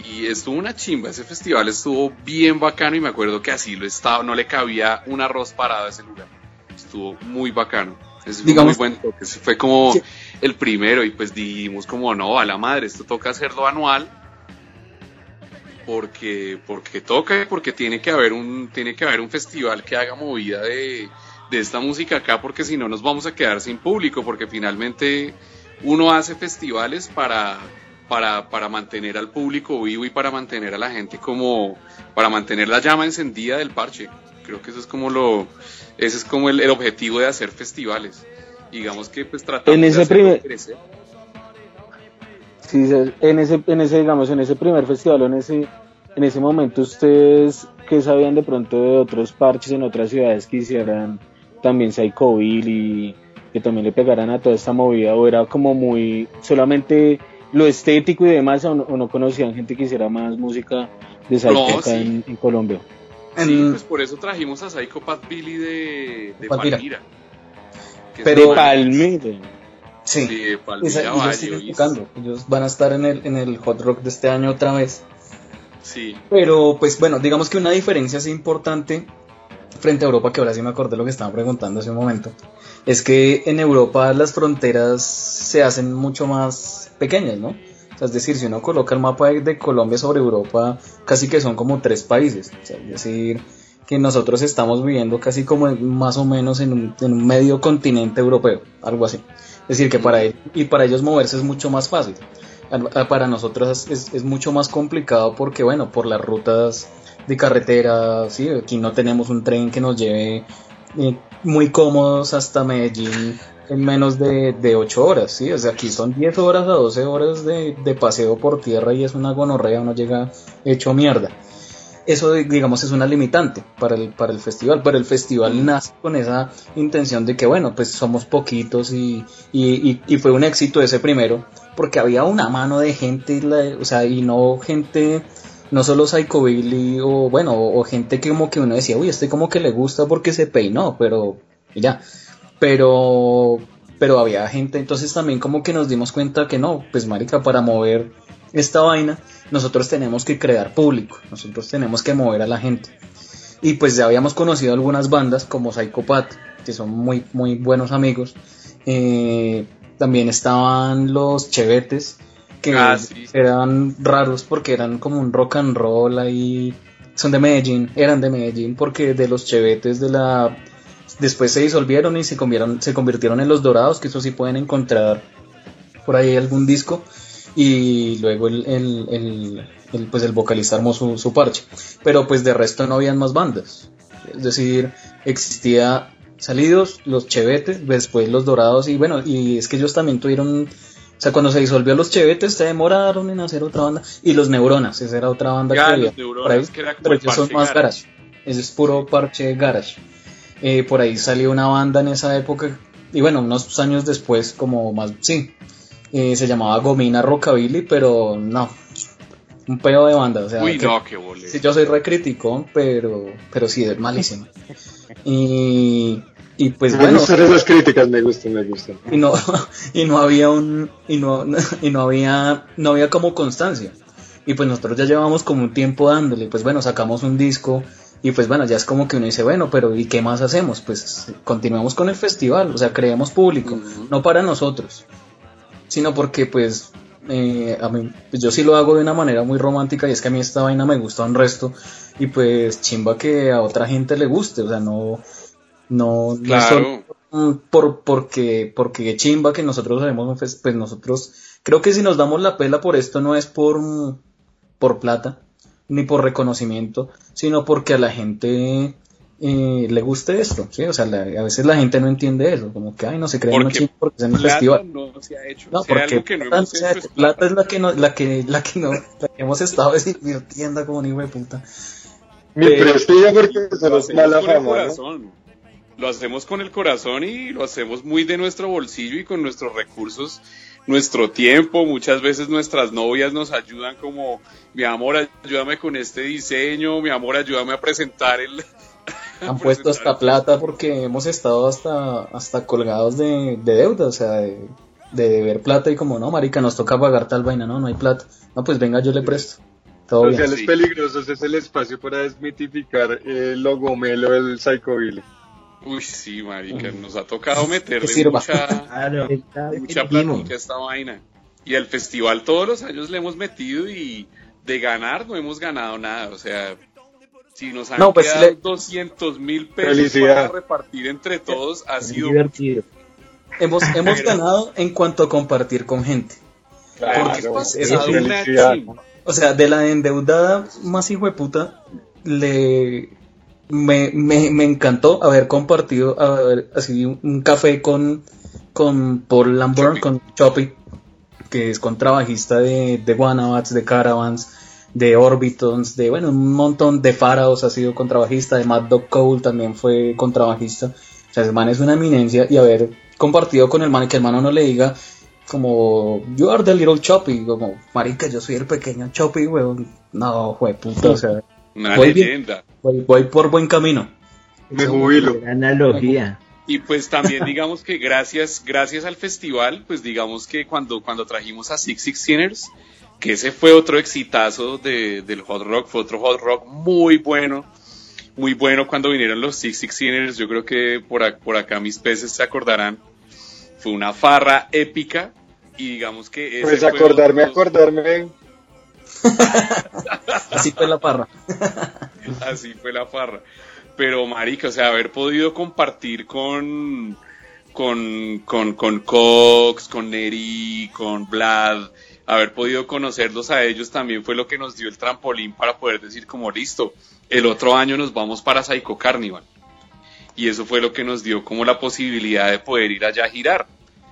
y estuvo una chimba. Ese festival estuvo bien bacano y me acuerdo que asilo estaba, no le cabía un arroz parado a ese lugar. Estuvo muy bacano. Fue Digamos- muy buen toque. Fue como Sí. el primero y pues dijimos como no, a la madre, esto toca hacerlo anual porque porque toca y porque tiene que haber un tiene que haber un festival que haga movida de, de esta música acá porque si no nos vamos a quedar sin público porque finalmente uno hace festivales para para, para mantener al público vivo y para mantener a la gente como para mantener la llama encendida del parche creo que eso es como lo ese es como el, el objetivo de hacer festivales digamos que pues tratamos En de ese hacerlo primer- crecer. Sí, en ese, en ese, digamos, en ese primer festival, en ese, en ese momento, ustedes que sabían de pronto de otros parches en otras ciudades que hicieran también Psychoville y que también le pegaran a toda esta movida, o era como muy solamente lo estético y demás, o no, o no conocían gente que hiciera más música de Psycho No, acá sí. en, en Colombia. Sí, En- pues por eso trajimos a Psychopath Billy de, de Palmira. Pero- man- Palmira. Sí. Esa- ellos. Ellos van a estar en el, en el Hot Rock de este año otra vez. Sí, Pero, pues bueno, digamos que una diferencia así importante frente a Europa, que ahora sí me acordé lo que estaban preguntando hace un momento, es que en Europa las fronteras se hacen mucho más pequeñas, ¿no? O sea, es decir, si uno coloca el mapa de, de Colombia sobre Europa, casi que son como tres países. O sea, es decir, que nosotros estamos viviendo casi como en- más o menos en un, en un medio continente europeo, algo así. Es decir, que para él, y para ellos moverse es mucho más fácil. Para nosotros es, es mucho más complicado porque, bueno, por las rutas de carretera, sí, aquí no tenemos un tren que nos lleve eh, muy cómodos hasta Medellín en menos de, de 8 horas, sí, o sea, aquí son 10 horas a 12 horas de, de paseo por tierra y es una gonorrea, uno llega hecho mierda. Eso digamos es una limitante para el, para el festival, pero el festival nace con esa intención de que bueno, pues somos poquitos y, y, y- y fue un éxito ese primero, porque había una mano de gente, la- o sea, y no gente, no solo Psychobilly o bueno, o, o gente que como que uno decía, uy, este como que le gusta porque se peinó, pero y ya, pero pero había gente, entonces también como que nos dimos cuenta que no, pues marica, para mover esta vaina, nosotros tenemos que crear público, nosotros tenemos que mover a la gente. Y pues ya habíamos conocido algunas bandas como Psychopath, que son muy, muy buenos amigos. Eh, también estaban los Chevetes, que Ah, sí. eran raros porque eran como un rock and roll ahí. Son de Medellín, eran de Medellín porque de los Chevetes de la... Después se disolvieron y se se convirtieron en los Dorados, que eso sí pueden encontrar por ahí algún disco y luego el, el, el- el, pues el vocalista armó su, su parche. Pero pues de resto no habían más bandas. Es decir, existía Salidos, los Chevetes, después los Dorados y bueno, y es que ellos también tuvieron... O sea, cuando se disolvió los Chevetes se demoraron en hacer otra banda. Y los Neuronas, esa era otra banda Ya, que había los Neuronas, ahí, que era pero el ellos son más garage. garage. Ese es puro parche garage. Eh, por ahí salió una banda en esa época y bueno, unos años después, como más, sí, eh, se llamaba Gomina Rockabilly, pero no, un pedo de banda, o sea, Uy, que- no, qué bole. sí, yo soy recrítico, pero, pero sí, es malísimo. Y, y pues me bueno, gustan esas críticas, me gustan, me gustan. y no, y no había un, y no, y no había, no había como constancia. Y pues nosotros ya llevamos como un tiempo dándole, pues bueno, sacamos un disco y pues bueno, ya es como que uno dice, bueno, pero ¿y qué más hacemos? Pues continuamos con el festival, o sea, creemos público, no para nosotros, sino porque pues eh, a mí, pues yo sí lo hago de una manera muy romántica y es que a mí esta vaina me gusta un resto y pues chimba que a otra gente le guste, o sea, no, no, no Claro. Mm, por porque porque chimba que nosotros haremos pues nosotros creo que si nos damos la pela por esto no es por por plata ni por reconocimiento sino porque a la gente eh, le guste esto sí o sea la- a veces la gente no entiende eso como que ay no se creen Porque chimba porque es en el Plata festival no se ha hecho. no Si hay porque algo que no plata, hemos o sea, hecho es plata es la que no la que la que no la que hemos estado desinvirtiendo como un hijo de puta Mi Pero- prestigio porque somos hacemos mala con el fama, ¿no? corazón. Lo hacemos con el corazón y lo hacemos muy de nuestro bolsillo y con nuestros recursos, nuestro tiempo. Muchas veces nuestras novias nos ayudan como, mi amor, ayúdame con este diseño, mi amor, ayúdame a presentar el... han puesto hasta plata porque hemos estado hasta hasta colgados de, de deuda, o sea, de, de deber plata y como no, marica, nos toca pagar tal vaina, no, no hay plata. No, pues venga, yo le presto. Todo bien. Sociales Sí. peligrosos es el espacio para desmitificar el logomelo del Psychobilly. Uy, sí, marica, nos ha tocado meterle Que sirva. mucha, Claro. mucha platica a esta vaina. Y al festival todos los años le hemos metido y de ganar no hemos ganado nada. O sea, si nos han No, pues, quedado le- 200 mil pesos Felicidad. para repartir entre todos, ha Es sido divertido. Hemos, hemos ganado en cuanto a compartir con gente. Porque Claro, pues, eso es una chimba. O sea, de la endeudada más hijo de puta, le me, me, me encantó haber compartido haber, así un, un café con, con Paul Lamborn, Choppy. con Choppy, que es contrabajista de, de Wanabats, de Caravans, de Orbitons, de bueno, un montón de Pharaohs ha sido contrabajista, de Mad Dog Cole también fue contrabajista. O sea, el man es una eminencia y haber compartido con el man que el man no le diga como you are the little Choppy, como marica, yo soy el pequeño Choppy, weón. No, fue puta, o sea, Una Voy bien. leyenda. voy, voy por buen camino. Me jubilo. Analogía. Y pues también digamos que gracias, gracias al festival, pues digamos que cuando, cuando trajimos a Six Six Sinners, que ese fue otro exitazo de, del hot rock, fue otro hot rock muy bueno, muy bueno cuando vinieron los Six Six Sinners, yo creo que por, ac- por acá mis peces se acordarán, fue una farra épica y digamos que ese Pues fue acordarme, otro- acordarme. Así fue la parra. Así fue la farra. Pero, marica, o sea, haber podido compartir con, con, con, con Cox, con Neri, con Vlad, haber podido conocerlos a ellos también fue lo que nos dio el trampolín para poder decir como listo, el otro año nos vamos para Psycho Carnival. Y eso fue lo que nos dio como la posibilidad de poder ir allá a girar.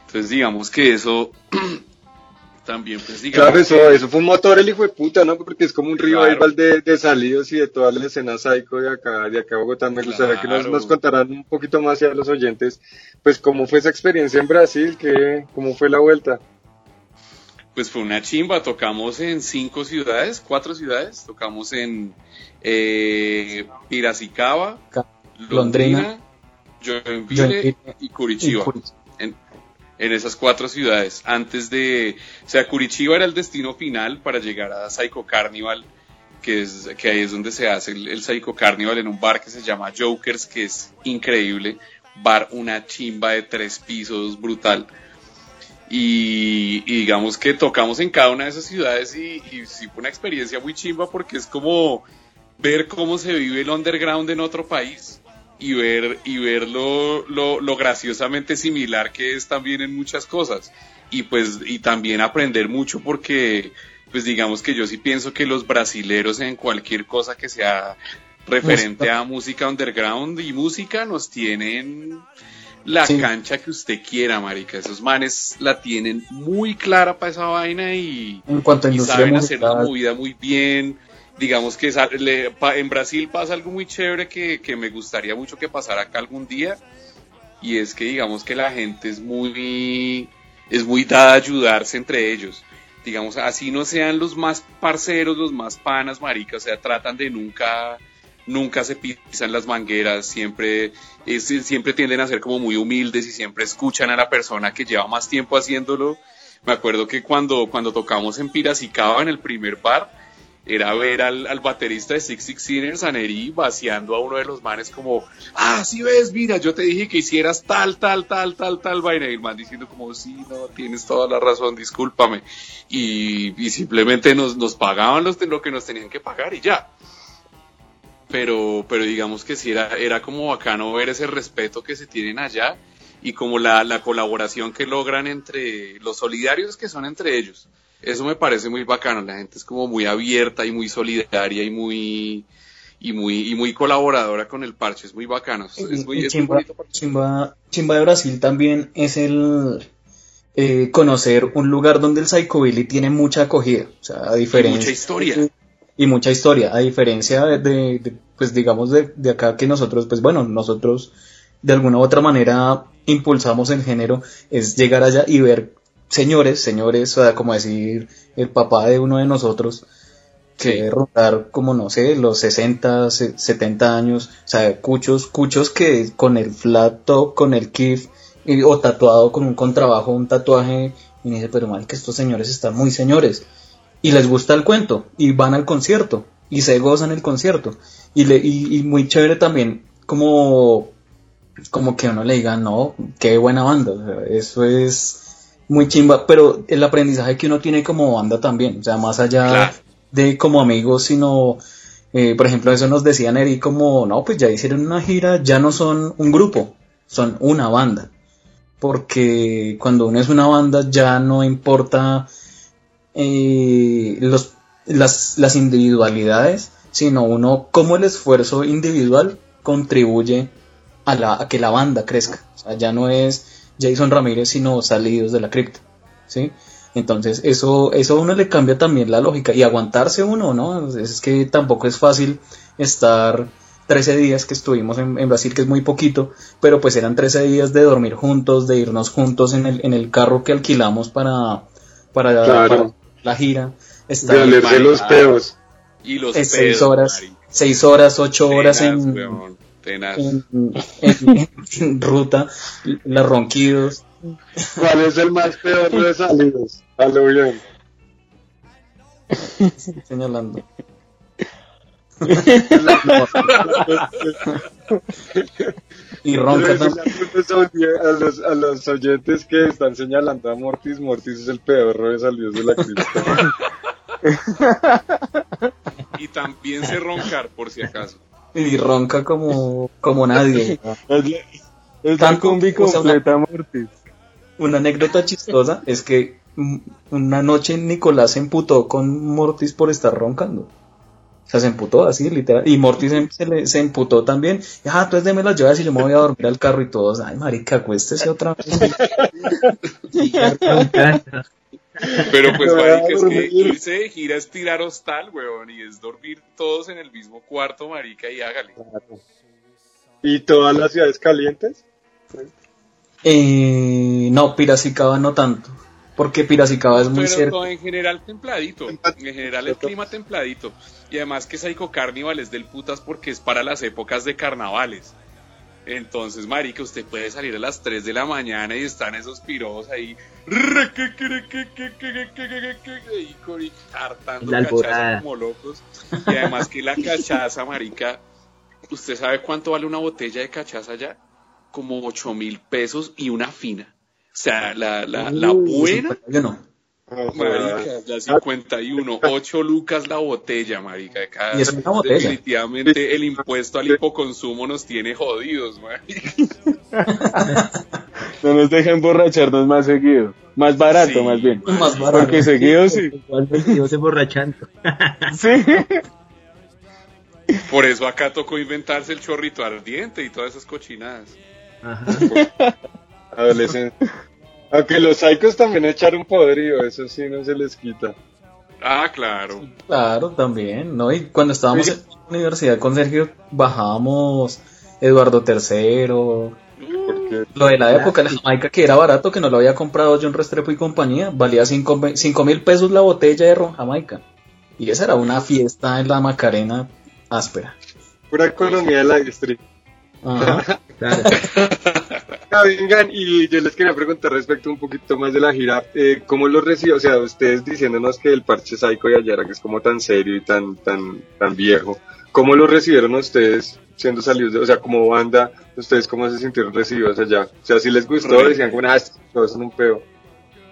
Entonces digamos que eso también, pues digamos. Claro, eso, eso fue un motor el hijo de puta, ¿no? Porque es como un revival Claro. de, de salidos y de toda la escena psycho de acá, de acá a Bogotá. Me gustaría que nos, nos contaran un poquito más y a los oyentes, pues cómo fue esa experiencia en Brasil, que, cómo fue la vuelta. Pues fue una chimba, tocamos en cinco ciudades, cuatro ciudades, tocamos en eh, Piracicaba, Ca- Londrina, Joinville y Curitiba. y Curitiba. En, en esas cuatro ciudades. Antes de, o sea, Curitiba era el destino final para llegar a Psycho Carnival, que es que ahí es donde se hace el, el Psycho Carnival en un bar que se llama Jokers, que es increíble, bar una chimba de tres pisos brutal. Y, y digamos que tocamos en cada una de esas ciudades y, y sí fue una experiencia muy chimba porque es como ver cómo se vive el underground en otro país y ver, y ver lo, lo, lo graciosamente similar que es también en muchas cosas. Y pues, y también aprender mucho porque, pues digamos que yo sí pienso que los brasileros en cualquier cosa que sea referente a música underground y música nos tienen la Sí. cancha que usted quiera, marica. Esos manes la tienen muy clara para esa vaina y, En cuanto a y saben hacer la movida muy bien. Digamos que en Brasil pasa algo muy chévere que, que me gustaría mucho que pasara acá algún día. Y es que digamos que la gente es muy, es muy dada a ayudarse entre ellos. Digamos, así no sean los más parceros, los más panas, marica. O sea, tratan de nunca, nunca se pisan las mangueras, siempre, es- siempre tienden a ser como muy humildes y siempre escuchan a la persona que lleva más tiempo haciéndolo. Me acuerdo que cuando, cuando tocamos en Piracicaba, en el primer bar, era ver al, al baterista de Six Six Sinners, a Neri, vaciando a uno de los manes como, ah, sí ves, mira, yo te dije que hicieras tal, tal, tal, tal, tal vaina. Y el man diciendo como, sí, no, tienes toda la razón, discúlpame. Y, y simplemente nos, nos pagaban los, lo que nos tenían que pagar y ya. Pero, pero digamos que sí era, era como bacano ver ese respeto que se tienen allá y como la, la colaboración que logran entre los solidarios que son entre ellos. Eso me parece muy bacano, la gente es como muy abierta y muy solidaria y muy y muy y muy colaboradora con el parche, es muy bacano, es, es muy, chimba, bonito. chimba- chimba de Brasil también es el eh, conocer un lugar donde el psychobilly tiene mucha acogida, o sea, a Y diferencia mucha historia. Y mucha historia, a diferencia de, de- de, pues digamos de, de acá que nosotros, pues bueno, nosotros de alguna u otra manera impulsamos el género, es llegar allá y ver señores, señores, o sea, como decir el papá de uno de nosotros, que debe rondar como no sé, los 60, se- 70 años, o sea, cuchos, cuchos que con el flat top, con el kiff, y- o tatuado con un contrabajo, un tatuaje, y me dice, pero mal que estos señores están muy señores, y les gusta el cuento, y van al concierto, y se gozan el concierto, y, le, y, y muy chévere también, como, como que uno le diga, no, qué buena banda, o sea, eso es muy chimba, pero el aprendizaje que uno tiene como banda también, o sea, más allá Claro. de como amigos, sino, eh, por ejemplo, eso nos decía Neri como, no, pues ya hicieron una gira, ya no son un grupo, son una banda. Porque cuando uno es una banda ya no importa eh, los, las, las individualidades, sino uno cómo el esfuerzo individual contribuye a, la, a que la banda crezca. O sea, ya no es Jason Ramírez, sino salidos de la cripta. ¿sí? Entonces, eso, eso a uno le cambia también la lógica y aguantarse uno, ¿no? Es que tampoco es fácil estar 13 días que estuvimos en, en Brasil, que es muy poquito, pero pues eran 13 días de dormir juntos, de irnos juntos en el, en el carro que alquilamos para, para, Claro. para la gira. De Estar olerse los pedos. Y los eh, seis pedos, horas, marica. seis horas, ocho horas en, weón, tenaz. en, en- en ruta, las ronquidos. ¿Cuál es el más peor de salidos? A lo bien. señalando. y ronca a los, a los- oyentes que están señalando a Mortis, Mortis es el peor de salidos de la cripta. Y también sé roncar, por si acaso. Y ronca como, como nadie. Es la combi o sea, una- completa, Mortis. Una anécdota chistosa es que una noche Nicolás se emputó con Mortis por estar roncando. O sea, se emputó así, literal. Y Mortis se, se le- se emputó también. Ah, entonces déme las llaves y yo me voy a dormir al carro y todos. Ay, marica, acuéstese otra vez. Pero pues, marica, es que irse de gira es tirar hostal, weón, y es dormir todos en el mismo cuarto, marica, y hágale. ¿Y todas las ciudades calientes? Eh, no, Piracicaba no tanto. Porque Piracicaba es muy Pero cerca. en general templadito. En general el clima templadito. Y además que Psycho Carnival es del putas porque es para las épocas de carnavales. Entonces, marica, usted puede salir a las 3 de la mañana y están esos piros ahí. Y hartando cachaza como locos. Y además que la cachaza, marica, ¿usted sabe cuánto vale una botella de cachaza ya? Como 8 mil pesos y una fina. O sea, la, la, la buena Yo no. Marica, la 51, 8 lucas la botella, marica. Cada- Y es una botella. Definitivamente el impuesto al hipoconsumo nos tiene jodidos, marica. No nos deja emborracharnos más seguido. Más barato, Sí. más bien. Más barato. Porque seguido sí. Igual vestidos emborrachando. Sí. Por eso acá tocó inventarse el chorrito ardiente y todas esas cochinadas. Ajá. Adolescente. Aunque los psicos también echaron podrido, eso sí no se les quita. Ah, claro. Claro, también, ¿no? Y cuando estábamos en la universidad con Sergio, bajábamos Eduardo III, lo de la época, la Jamaica que era barato, que no lo había comprado John Restrepo y compañía, valía 5 mil pesos la botella de ron Jamaica. Y esa era una fiesta en la Macarena áspera. pura economía de la distrito. Ajá. Claro. Ah, vengan, y yo les quería preguntar respecto un poquito más de la gira, eh, ¿cómo lo recibió? O sea, ustedes diciéndonos que el parche Psycho de Ayara, que es como tan serio y tan, tan, tan viejo, ¿cómo lo recibieron ustedes siendo salidos? de- o sea, como banda, ¿ustedes cómo se sintieron recibidos allá? O sea, si les gustó, Re- decían como, ah, todos son un peo.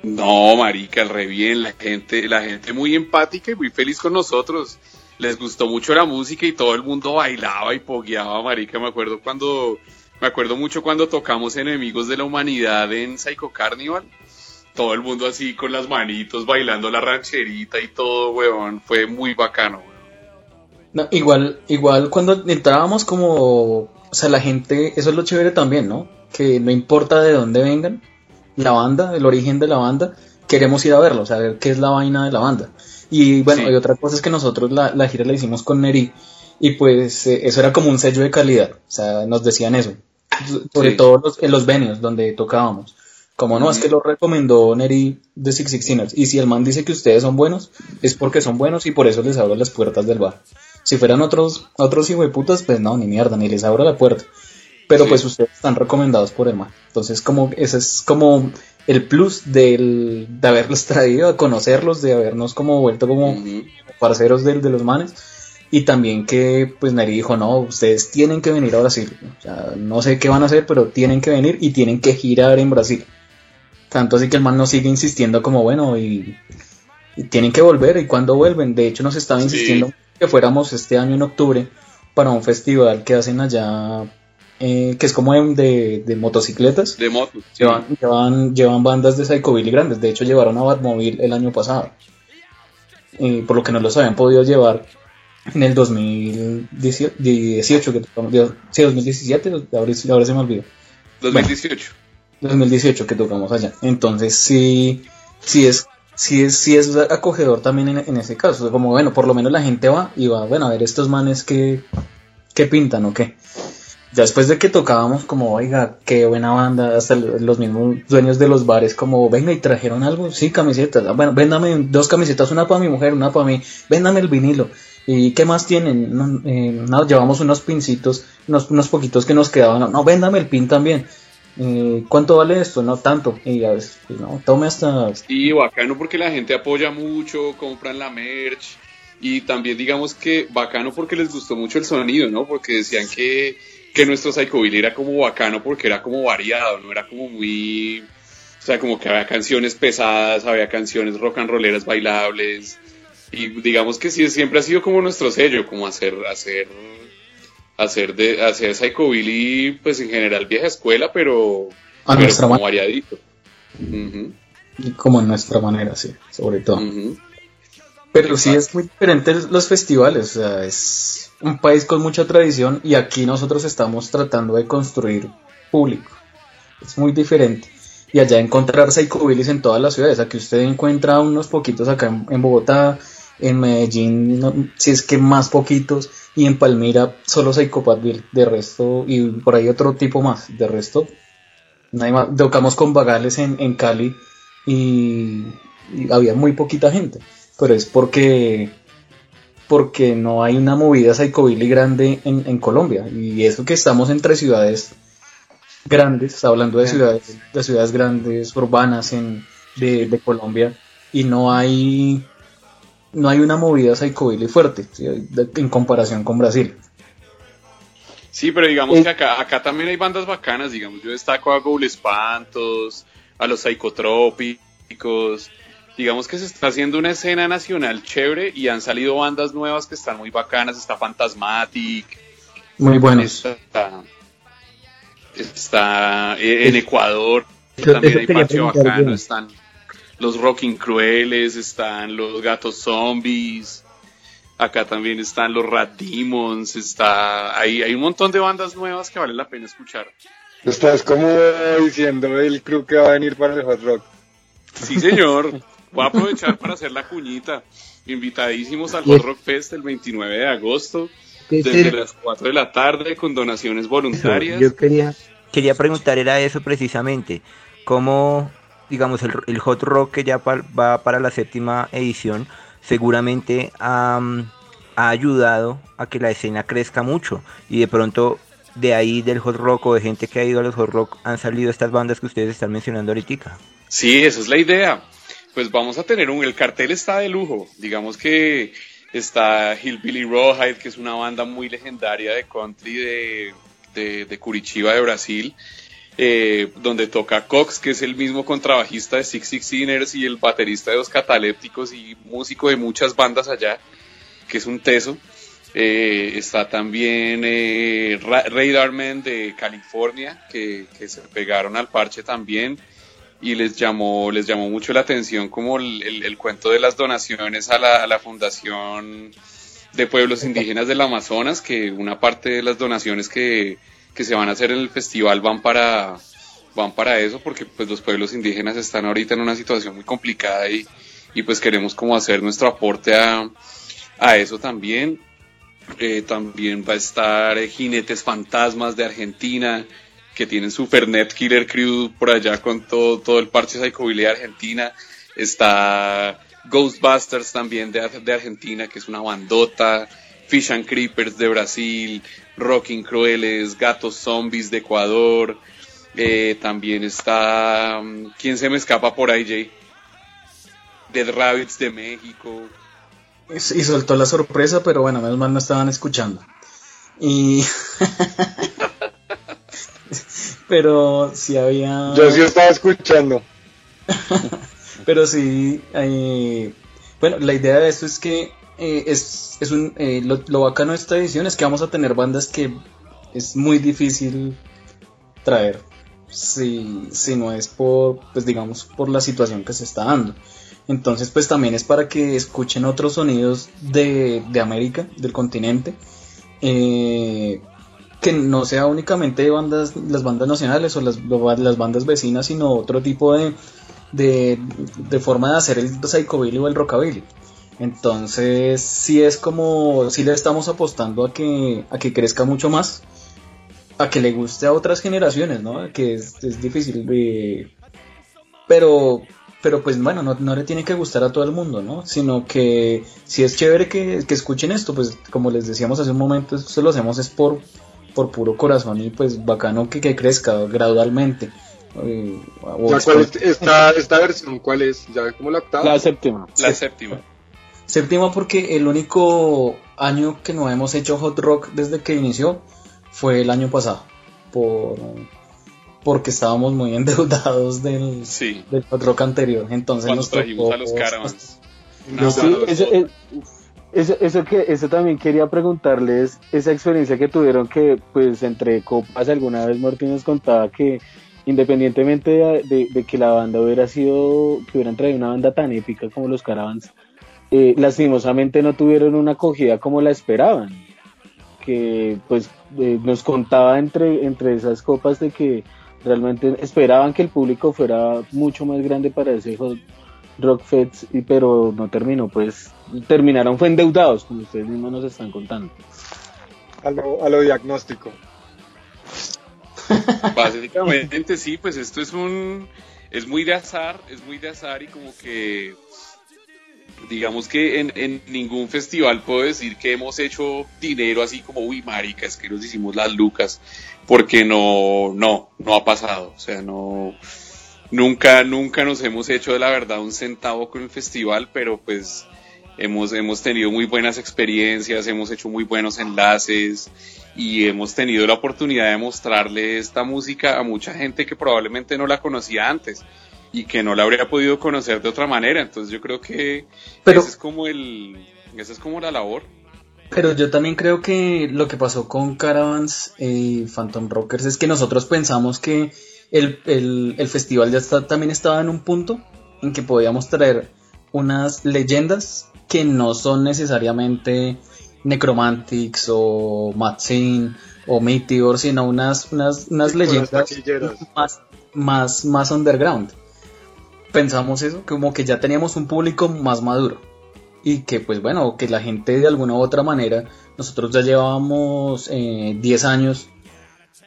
No, marica, re bien, la gente, la gente muy empática y muy feliz con nosotros. Les gustó mucho la música y todo el mundo bailaba y pogueaba, marica. Me acuerdo cuando, me acuerdo mucho cuando tocamos Enemigos de la Humanidad en Psycho Carnival. Todo el mundo así con las manitos bailando la rancherita y todo, weón. Fue muy bacano, weón. No, igual, igual cuando entrábamos como, o sea, la gente, eso es lo chévere también, ¿no? Que no importa de dónde vengan, la banda, el origen de la banda, queremos ir a verlo, o sea, ver qué es la vaina de la banda. Y bueno, Sí. y otra cosa es que nosotros la, la gira la hicimos con Neri y pues eh, eso era como un sello de calidad, o sea, nos decían eso, sobre Sí. todo los- en los venues donde tocábamos. Como no, es que lo recomendó Neri de Six Sixteeners. Y si el man dice que ustedes son buenos, es porque son buenos y por eso les abro las puertas del bar. Si fueran otros, otros putas, pues no, ni mierda, ni les abro la puerta. Pero Sí. pues ustedes están recomendados por el man. Entonces, como, ese es como el plus del, de haberlos traído, a conocerlos, de habernos como vuelto como parceros de, de los manes. Y también que, pues Neri dijo, no, ustedes tienen que venir a Brasil. O sea, no sé qué van a hacer, pero tienen que venir y tienen que girar en Brasil. Tanto así que el man nos sigue insistiendo como, bueno, y, y tienen que volver. ¿Y cuando vuelven? De hecho, nos estaba Sí. insistiendo que fuéramos este año en octubre para un festival que hacen allá, eh, que es como de, de- de motocicletas. De moto. sí. Llevan, llevan, llevan bandas de Psychobilly grandes. De hecho, llevaron a Batmobile el año pasado. Y por lo que no los habían podido llevar en el 2018, que tocamos, sí, 2017, ahora, ahora se me olvidó. 2018. 2018 que tocamos allá. Entonces sí, sí es, sí es, sí es acogedor también en, en ese caso. Como bueno, por lo menos la gente va y va, bueno, a ver estos manes que, que pintan o qué. Ya después de que tocábamos como, oiga, qué buena banda, hasta los mismos dueños de los bares como, venga y trajeron algo, sí, camisetas, Ah, bueno, véndame dos camisetas, una para mi mujer, una para mí, véndame el vinilo. ¿Y qué más tienen? No, eh, no, llevamos unos pincitos, unos, poquitos que nos quedaban, no, no, véndame el pin también. Eh, ¿Cuánto vale esto? No tanto. Y a veces, pues, no, tome hasta... Y bacano porque la gente apoya mucho, compran la merch. Y también digamos que bacano porque les gustó mucho el sonido, ¿no? Porque decían que, que nuestro Psychobilly era como bacano porque era como variado, ¿no? Era como muy... O sea, como que había canciones pesadas, había canciones rock and rolleras bailables. Y digamos que sí, siempre ha sido como nuestro sello, como hacer, hacer, hacer de, hacer Psychobilly, pues en general vieja escuela, pero, A pero nuestra como variadito. Ujú, Como en nuestra manera, sí, sobre todo. Pero sí es muy diferente los festivales, o sea, es un país con mucha tradición y aquí nosotros estamos tratando de construir público. Es muy diferente. y allá encontrar psychobillies en todas las ciudades. Aquí usted encuentra unos poquitos acá en, en Bogotá, en Medellín, no- si es que más poquitos, y en Palmira solo Psychopathville, de resto, y por ahí otro tipo más, de resto. Hay más. Tocamos con Vagales en, en Cali y, y había muy poquita gente, pero es porque porque no hay una movida psychobilly grande en, en Colombia y eso que estamos entre ciudades grandes, hablando de ciudades, de ciudades grandes, urbanas en, de, de Colombia, y no hay no hay una movida psychobilly fuerte en comparación con Brasil. Sí, pero digamos Eh, que acá, acá también hay bandas bacanas, digamos, yo destaco a Goul Espantos, a los Psicotrópicos, digamos que se está haciendo una escena nacional chévere y han salido bandas nuevas que están muy bacanas, está Fantasmatic, Muy buenos. está, está eh, en Ecuador, también hay preguntar bacano, están los Rocking Crueles, están los Gatos Zombies, acá también están los Rat Demons, está, hay, hay un montón de bandas nuevas que vale la pena escuchar. Estás como diciendo el crew que va a venir para el Hot Rock. Sí, señor. Voy a aprovechar para hacer la cuñita. Invitadísimos al Hot Rock Fest el 29 de agosto, ¿Qué es desde el- las 4 de la tarde, con donaciones voluntarias. Yo quería, Quería preguntar, era eso precisamente, cómo, digamos, el, el hot rock que ya va para la séptima edición, seguramente ha, ha ayudado a que la escena crezca mucho y de pronto de ahí del hot rock o de gente que ha ido a los hot rock han salido estas bandas que ustedes están mencionando ahorita. Sí, esa es la idea. Pues vamos a tener un, el cartel está de lujo. Digamos que está Hillbilly Rawhide, que es una banda muy legendaria de country de, de, de Curitiba, de Brasil, eh, donde toca Cox, que es el mismo contrabajista de Six Six Sinners y el baterista de los Catalépticos y músico de muchas bandas allá, que es un teso. Eh, está también eh, Ra- Radarman de California, que, se pegaron al parche también y les llamó, les llamó mucho la atención como el, cuento de las donaciones a la Fundación de Pueblos Indígenas del Amazonas, que una parte de las donaciones que, que se van a hacer en el festival van para, van para eso, porque pues los pueblos indígenas están ahorita en una situación muy complicada y, y pues queremos como hacer nuestro aporte a, a eso también. Eh, también va a estar eh, Jinetes Fantasmas de Argentina, que tienen Super Net Killer Crew por allá con todo, todo el parche Psychobilly de Argentina. Está Ghostbusters también de, de Argentina, que es una bandota. Fish and Creepers de Brasil. Rocking Crueles, Gatos Zombies de Ecuador. Eh, también está. mm, ¿Quién se me escapa por ahí, Jay? Dead Rabbits de México. Y soltó la sorpresa, pero bueno, menos mal no estaban escuchando. Y. pero sí había. Yo sí estaba escuchando. pero sí. eh, bueno, la idea de esto es que eh, es, es un, eh, lo, lo bacano de esta edición es que vamos a tener bandas que es muy difícil traer. Si, si no es por, pues digamos, por la situación que se está dando. Entonces, pues también es para que escuchen otros sonidos de, de América, del continente. eh, que no sea únicamente bandas, las bandas nacionales o las, las bandas vecinas, sino otro tipo de, de, de forma de hacer el psychobilly o el rockabilly. Entonces, sí es como, sí le estamos apostando a que, a que crezca mucho más, a que le guste a otras generaciones, ¿no? Que es, es difícil, eh, pero, pero pues bueno, no, no le tiene que gustar a todo el mundo, ¿no? Sino que si es chévere que, que escuchen esto, pues como les decíamos hace un momento, esto lo hacemos es por, por puro corazón y pues bacano que, que crezca gradualmente. Eh, o Ya, ¿cuál es- esta, esta versión, ¿cuál es? ¿Ya como la octava? La séptima. La séptima. Séptima porque el único año que no hemos hecho hot rock desde que inició fue el año pasado. Por, porque estábamos muy endeudados del, Sí. del hot rock anterior. Entonces Cuando nos trajimos tocó- a los caravans. No, sí, eso, eh, eso, eso que eso también quería preguntarles esa experiencia que tuvieron que pues entre copas alguna vez Martín nos contaba que independientemente de, de- de que la banda hubiera sido que hubieran traído una banda tan épica como los Caravans eh, lastimosamente no tuvieron una acogida como la esperaban que pues eh, nos contaba entre entre esas copas de que Realmente esperaban que el público fuera mucho más grande para ese Hot Rock y, pero no terminó, pues terminaron fue endeudados, como ustedes mismos nos están contando. A lo, a lo diagnóstico. Básicamente sí, pues esto es un es muy de azar, es muy de azar y como que digamos que en, ningún festival puedo decir que hemos hecho dinero así como uy marica, es que nos hicimos las lucas, porque no, no, no ha pasado, o sea, no nunca, nunca nos hemos hecho de la verdad un centavo con el festival, pero pues hemos, hemos tenido muy buenas experiencias, hemos hecho muy buenos enlaces y hemos tenido la oportunidad de mostrarle esta música a mucha gente que probablemente no la conocía antes y que no la habría podido conocer de otra manera. Entonces yo creo que Pero- ese es como el, esa es como la labor. Pero yo también creo que lo que pasó con Caravans y Phantom Rockers es que nosotros pensamos que el, el- el festival ya está, también estaba en un punto en que podíamos traer unas leyendas que no son necesariamente Necromantics o Matzin o Meteor, sino unas, unas, unas leyendas más, más, más underground. Pensamos eso, como que ya teníamos un público más maduro y que pues bueno, que la gente de alguna u otra manera, nosotros ya llevábamos eh, 10 años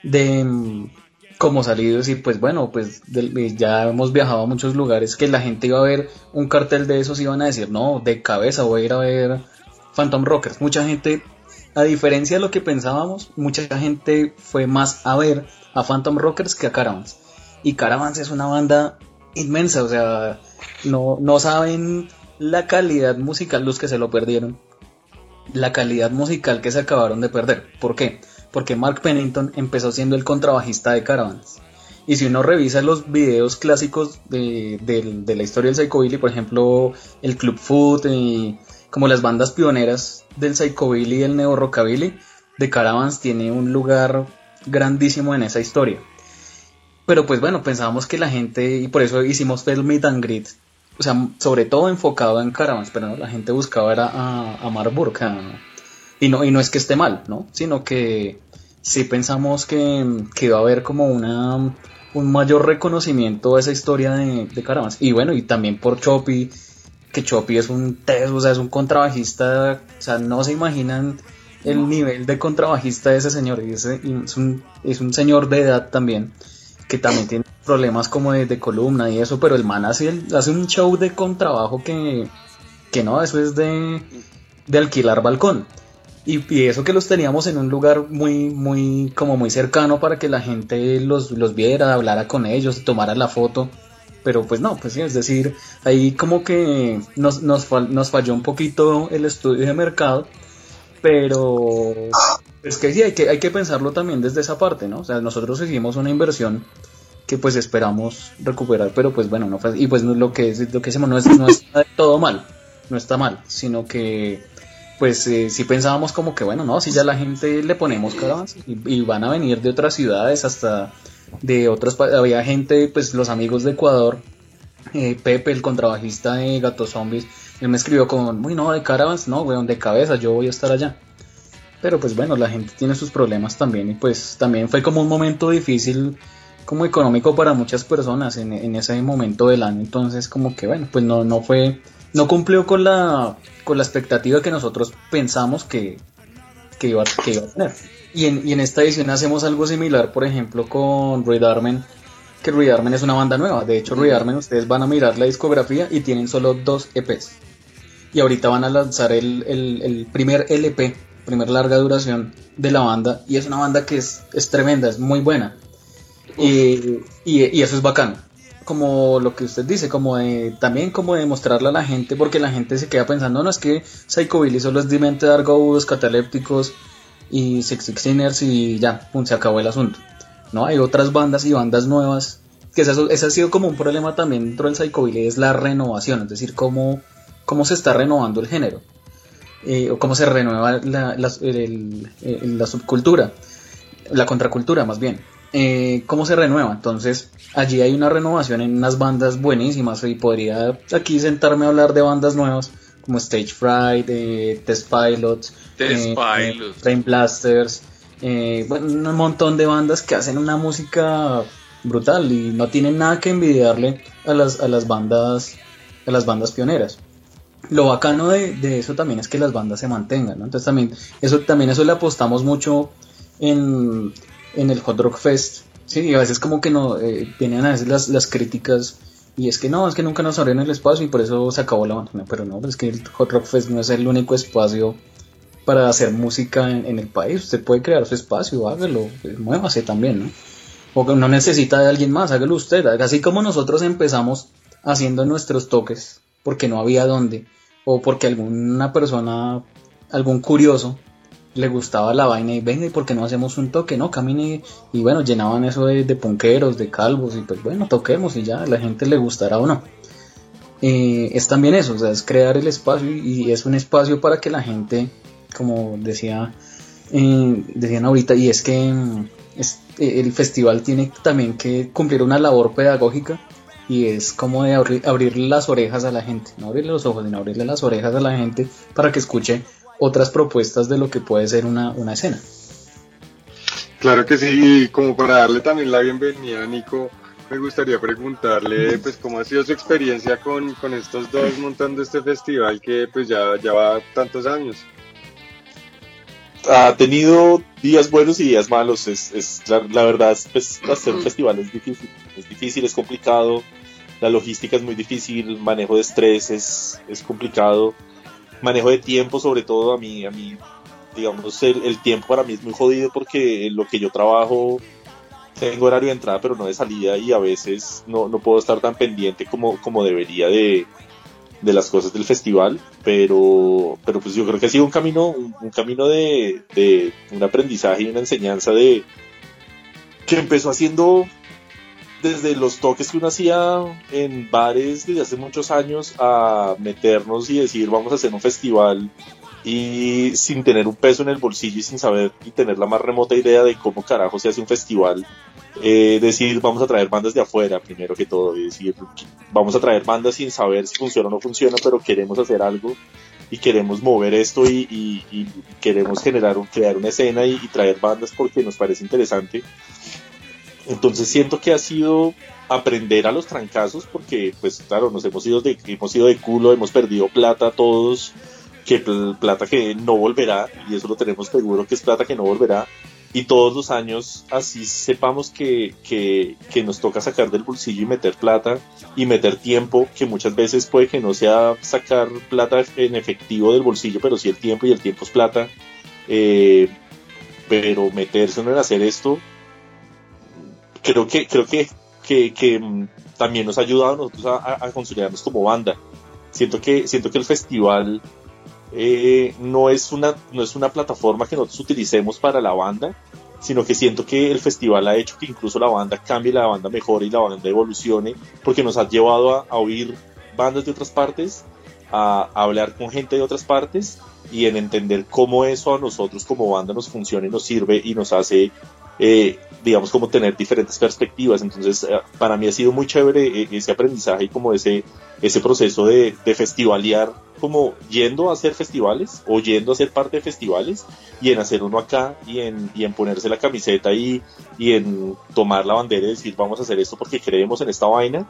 de mm, como salidos y pues bueno, pues eh, ya hemos viajado a muchos lugares que la gente iba a ver un cartel de esos y iban a decir, no, de cabeza voy a ir a ver Phantom Rockers. Mucha gente, a diferencia de lo que pensábamos, mucha gente fue más a ver a Phantom Rockers que a Caravans. Y Caravans es una banda inmensa, o sea, no, no saben la calidad musical los que se lo perdieron. La calidad musical que se acabaron de perder. ¿Por qué? Porque Mark Pennington empezó siendo el contrabajista de Caravans. Y si uno revisa los videos clásicos de, de la historia del Psychobilly, por ejemplo, el Club Food y como las bandas pioneras del Psychobilly y el Neo Rockabilly, de Caravans tiene un lugar grandísimo en esa historia. Pero pues bueno, pensábamos que la gente, y por eso hicimos el Meet and Greet, o sea, sobre todo enfocado en Caravans, pero no, la gente buscaba era a, a Marburg, a- y, no, y no es que esté mal, ¿no? Sino que sí pensamos que, que iba a haber como una un mayor reconocimiento a esa historia de, de Caravans. Y bueno, y también por Choppy, que Choppy es un teso, o sea, es un contrabajista, o sea, no se imaginan el nivel de contrabajista de ese señor, y ese- y es, un, es un señor de edad también, que también tiene problemas como de, de columna y eso, pero el man hace, el- hace un show de contrabajo que, que no, eso es de, de alquilar balcón. Y, y eso que los teníamos en un lugar muy, muy, como muy cercano para que la gente los, los viera, hablara con ellos, tomara la foto. Pero pues no, pues es decir, ahí como que nos, nos, nos falló un poquito el estudio de mercado, pero es que sí, hay que, hay que pensarlo también desde esa parte, ¿no? O sea, nosotros hicimos una inversión que pues esperamos recuperar, pero pues bueno, no fue, y pues lo que, es- lo que hicimos no es, no está todo mal, no está mal, sino que pues eh, sí pensábamos como que bueno, no, si ya la gente le ponemos caravans y, y van a venir de otras ciudades hasta de otros pa- había gente, pues los amigos de Ecuador, eh, Pepe, el contrabajista de Gato Zombies, él me escribió con, uy no, de caravans, no, weón, de cabeza, yo voy a estar allá. Pero pues bueno, la gente tiene sus problemas también y pues también fue como un momento difícil como económico para muchas personas en, en ese momento del año, entonces como que bueno, pues no, no fue, no cumplió con la, con la expectativa que nosotros pensamos que, que, iba, que iba a tener. Y en, y en esta edición hacemos algo similar, por ejemplo, con Ruid Armen, que Ruid Armen es una banda nueva, de hecho Ruid Armen ustedes van a mirar la discografía y tienen solo dos EPs. Y ahorita van a lanzar el, el- el primer LP, primer larga duración de la banda, y es una banda que es, es tremenda, es muy buena. Y, y- y eso es bacano. Como lo que usted dice, como de, también como de mostrarle a la gente, porque la gente se queda pensando, no, es que Psychobilly solo es Demented Argos, Catalépticos y Six Sixteeners y ya, pum, se acabó el asunto. No, hay otras bandas y bandas nuevas, que ese, ese ha sido como un problema también dentro del Psychobilly, es la renovación, es decir, cómo, cómo se está renovando el género, eh, o cómo se renueva la, la- el- el- la subcultura, la contracultura más bien. Eh, cómo se renueva. Entonces, allí hay una renovación en unas bandas buenísimas. Y podría aquí sentarme a hablar de bandas nuevas como Stage Fright, eh, Test Pilots, Test eh, Pilots. Train Blasters, bueno, un montón de bandas que hacen una música brutal y no tienen nada que envidiarle a las, a las bandas a las bandas pioneras. Lo bacano de, de eso también es que las bandas se mantengan, ¿no? Entonces también eso, también eso le apostamos mucho en, en el Hot Rock Fest, sí, y a veces como que no, eh, vienen a veces las, las críticas y es que no, es que nunca nos abrieron el espacio y por eso se acabó la banda, pero no, es que el Hot Rock Fest no es el único espacio para hacer música en, en el país, usted puede crear su espacio, hágalo, eh, muévase también, ¿no? O que no necesita de alguien más, hágalo usted, así como nosotros empezamos haciendo nuestros toques porque no había dónde o porque alguna persona, algún curioso le gustaba la vaina y venga y por qué no hacemos un toque, no, camine y bueno, llenaban eso de, punqueros, de calvos y pues bueno, toquemos y ya, la gente le gustará o no. Eh, es también eso, o sea, es crear el espacio y, es un espacio para que la gente, como decía, eh, decían ahorita, y es que mm, eh, el festival tiene también que cumplir una labor pedagógica y es como de abrir, abrirle las orejas a la gente, no abrirle los ojos, sino abrirle las orejas a la gente para que escuche otras propuestas de lo que puede ser una, una escena. Claro que sí, y como para darle también la bienvenida a Nico, me gustaría preguntarle pues cómo ha sido su experiencia con, con estos dos montando este festival que pues ya, ya va tantos años. Ha tenido días buenos y días malos. Es, es la, la verdad, es, pues, hacer un festival es difícil. Es difícil, es complicado. La logística es muy difícil. Manejo de estrés es, es complicado. Manejo de tiempo, sobre todo, a mí, a mí digamos, el, el tiempo para mí es muy jodido porque en lo que yo trabajo tengo horario de entrada, pero no de salida y a veces no, no puedo estar tan pendiente como, como debería de, de las cosas del festival, pero, pero pues yo creo que ha sido un camino, un, camino de, de un aprendizaje y una enseñanza de que empezó haciendo desde los toques que uno hacía en bares desde hace muchos años a meternos y decir vamos a hacer un festival y sin tener un peso en el bolsillo y sin saber y tener la más remota idea de cómo carajo se hace un festival, eh, decir vamos a traer bandas de afuera primero que todo, y decir vamos a traer bandas sin saber si funciona o no funciona, pero queremos hacer algo y queremos mover esto y, y- y queremos generar un, crear una escena y, y traer bandas porque nos parece interesante. Entonces siento que ha sido aprender a los trancazos porque pues claro, nos hemos ido de, hemos ido de culo, hemos perdido plata todos, que pl- plata que no volverá y eso lo tenemos seguro que es plata que no volverá y todos los años así sepamos que, que, que nos toca sacar del bolsillo y meter plata y meter tiempo, que muchas veces puede que no sea sacar plata en efectivo del bolsillo, pero sí el tiempo y el tiempo es plata. Eh, pero meterse en hacer esto, creo que, creo que, que, que, mm, también nos ha ayudado a nosotros a, a- consolidarnos como banda. Siento que, siento que el festival eh, no, es una, no es una plataforma que nosotros utilicemos para la banda, sino que siento que el festival ha hecho que incluso la banda cambie, la banda mejore y la banda evolucione, porque nos ha llevado a, a oír bandas de otras partes, a, hablar con gente de otras partes y en entender cómo eso a nosotros como banda nos funciona y nos sirve y nos hace, eh, digamos, como tener diferentes perspectivas. Entonces, eh, para mí ha sido muy chévere ese aprendizaje y como ese, ese proceso de, de festivalear, como yendo a hacer festivales o yendo a ser parte de festivales y en hacer uno acá y en, y en ponerse la camiseta y, y en tomar la bandera y decir vamos a hacer esto porque creemos en esta vaina.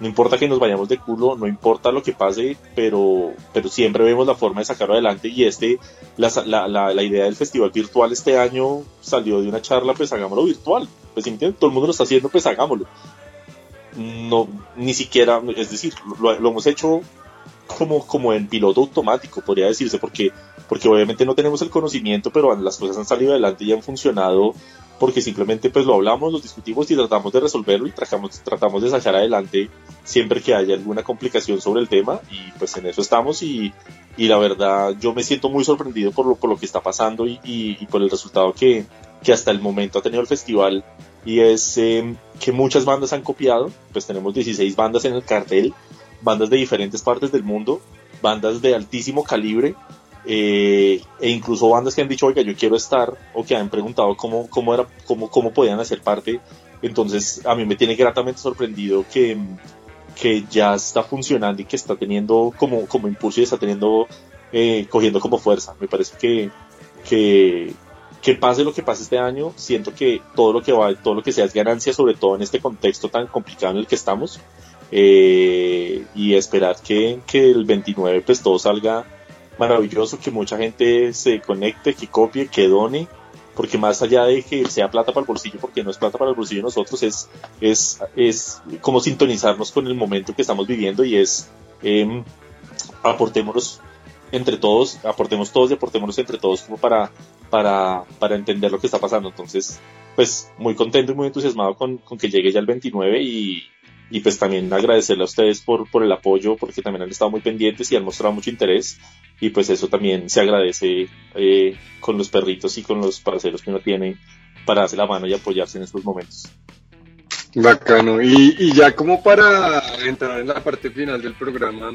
No importa que nos vayamos de culo, no importa lo que pase, pero, pero siempre vemos la forma de sacarlo adelante y este, la, la, la, la idea del festival virtual este año salió de una charla, pues hagámoslo virtual. Pues ¿sí me entiendes? todo el mundo lo está haciendo, pues hagámoslo. No, ni siquiera, es decir, lo, lo hemos hecho como, como en piloto automático, podría decirse, porque, porque obviamente no tenemos el conocimiento, pero las cosas han salido adelante y han funcionado porque simplemente pues lo hablamos, lo discutimos y tratamos de resolverlo y tratamos, tratamos de sacar adelante siempre que haya alguna complicación sobre el tema y pues en eso estamos y, y la verdad yo me siento muy sorprendido por lo, por lo que está pasando y, y, y por el resultado que, que hasta el momento ha tenido el festival y es eh, que muchas bandas han copiado, pues tenemos 16 bandas en el cartel, bandas de diferentes partes del mundo, bandas de altísimo calibre eh, e incluso bandas que han dicho, oiga, yo quiero estar, o que han preguntado cómo, cómo, era, cómo, cómo podían hacer parte. Entonces, a mí me tiene gratamente sorprendido que, que ya está funcionando y que está teniendo como, como impulso y está teniendo, eh, cogiendo como fuerza. Me parece que, que, que pase lo que pase este año, siento que todo lo que va, todo lo que sea es ganancia, sobre todo en este contexto tan complicado en el que estamos. Eh, y esperar que, que el 29 pues todo salga maravilloso, que mucha gente se conecte, que copie, que done, porque más allá de que sea plata para el bolsillo, porque no es plata para el bolsillo de nosotros, es, es, es como sintonizarnos con el momento que estamos viviendo y es eh, aportémonos entre todos, aportemos todos y aportémonos entre todos como para, para, para entender lo que está pasando. Entonces, pues muy contento y muy entusiasmado con, con que llegue ya el 29 y, y pues también agradecerle a ustedes por, por el apoyo, porque también han estado muy pendientes y han mostrado mucho interés y pues eso también se agradece eh, con los perritos y con los parceros que uno tiene para darse la mano y apoyarse en estos momentos. Bacano. Y, y ya como para entrar en la parte final del programa,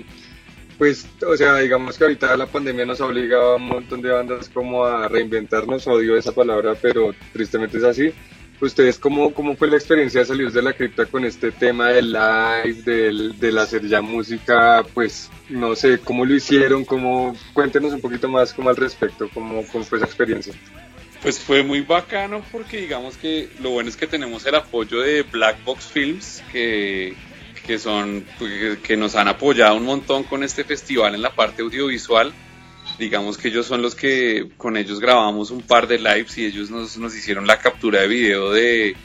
pues, o sea, digamos que ahorita la pandemia nos ha obligado a un montón de bandas como a reinventarnos, odio esa palabra, pero tristemente es así. ¿Ustedes cómo, cómo fue la experiencia de salir de la cripta con este tema del live, del, del hacer ya música? Pues no sé, ¿cómo lo hicieron? ¿Cómo? Cuéntenos un poquito más como al respecto, cómo, cómo fue esa experiencia. Pues fue muy bacano porque digamos que lo bueno es que tenemos el apoyo de Black Box Films, que, que son que nos han apoyado un montón con este festival en la parte audiovisual digamos que ellos son los que con ellos grabamos un par de lives y ellos nos, nos hicieron la captura de video de,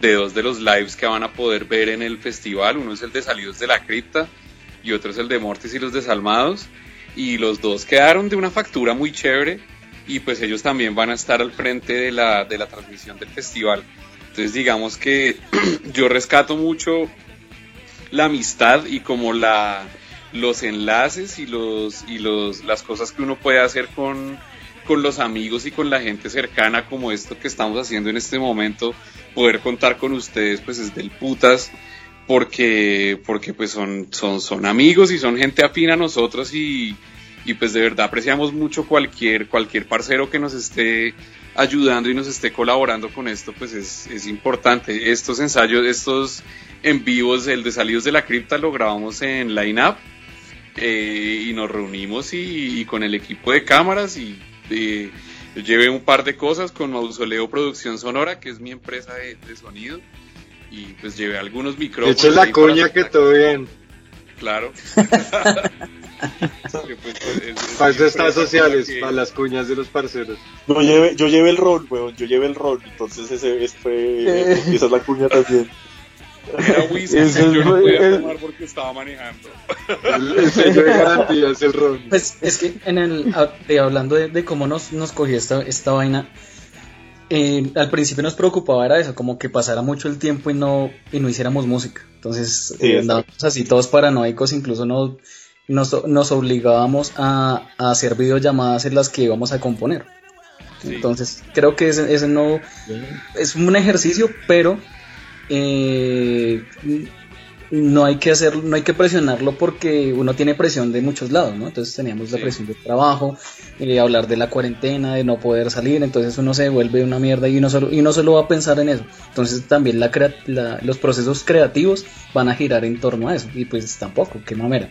de, dos de los lives que van a poder ver en el festival. Uno es el de Salidos de la Cripta y otro es el de Mortis y los Desalmados. Y los dos quedaron de una factura muy chévere y pues ellos también van a estar al frente de la, de la transmisión del festival. Entonces digamos que yo rescato mucho la amistad y como la, los enlaces y los y los las cosas que uno puede hacer con, con los amigos y con la gente cercana como esto que estamos haciendo en este momento poder contar con ustedes pues es del putas porque porque pues son son son amigos y son gente afín a nosotros y, y pues de verdad apreciamos mucho cualquier cualquier parcero que nos esté ayudando y nos esté colaborando con esto pues es, es importante. Estos ensayos estos en vivos el de salidos de la cripta lo grabamos en Line Up eh, y nos reunimos y, y, con el equipo de cámaras y eh, yo llevé un par de cosas con Mausoleo Producción Sonora, que es mi empresa de, de sonido, y pues llevé algunos micrófonos. Eche la cuña que todo bien. Claro. para eso está sociales, que... para las cuñas de los parceros. No, yo llevé, yo llevé el rol, weón, yo llevé el rol, entonces ese, ese fue, esa es la cuña también. Era whisky, es yo no podía tomar porque estaba manejando. El sello de garantía es el ron. Pues es que en el, de, hablando de, de, cómo nos, nos cogió esta, esta vaina, eh, al principio nos preocupaba era eso, como que pasara mucho el tiempo y no, y no hiciéramos música. Entonces sí, eh, andábamos así todos paranoicos, incluso nos, nos, nos obligábamos a, a, hacer videollamadas en las que íbamos a componer. Sí. Entonces creo que ese, ese no es un ejercicio, pero eh, no hay que hacer, no hay que presionarlo porque uno tiene presión de muchos lados, ¿no? Entonces teníamos la presión del trabajo, eh, hablar de la cuarentena, de no poder salir, entonces uno se vuelve una mierda y uno solo, y no solo va a pensar en eso. Entonces también la, la, los procesos creativos van a girar en torno a eso, y pues tampoco, qué mamera.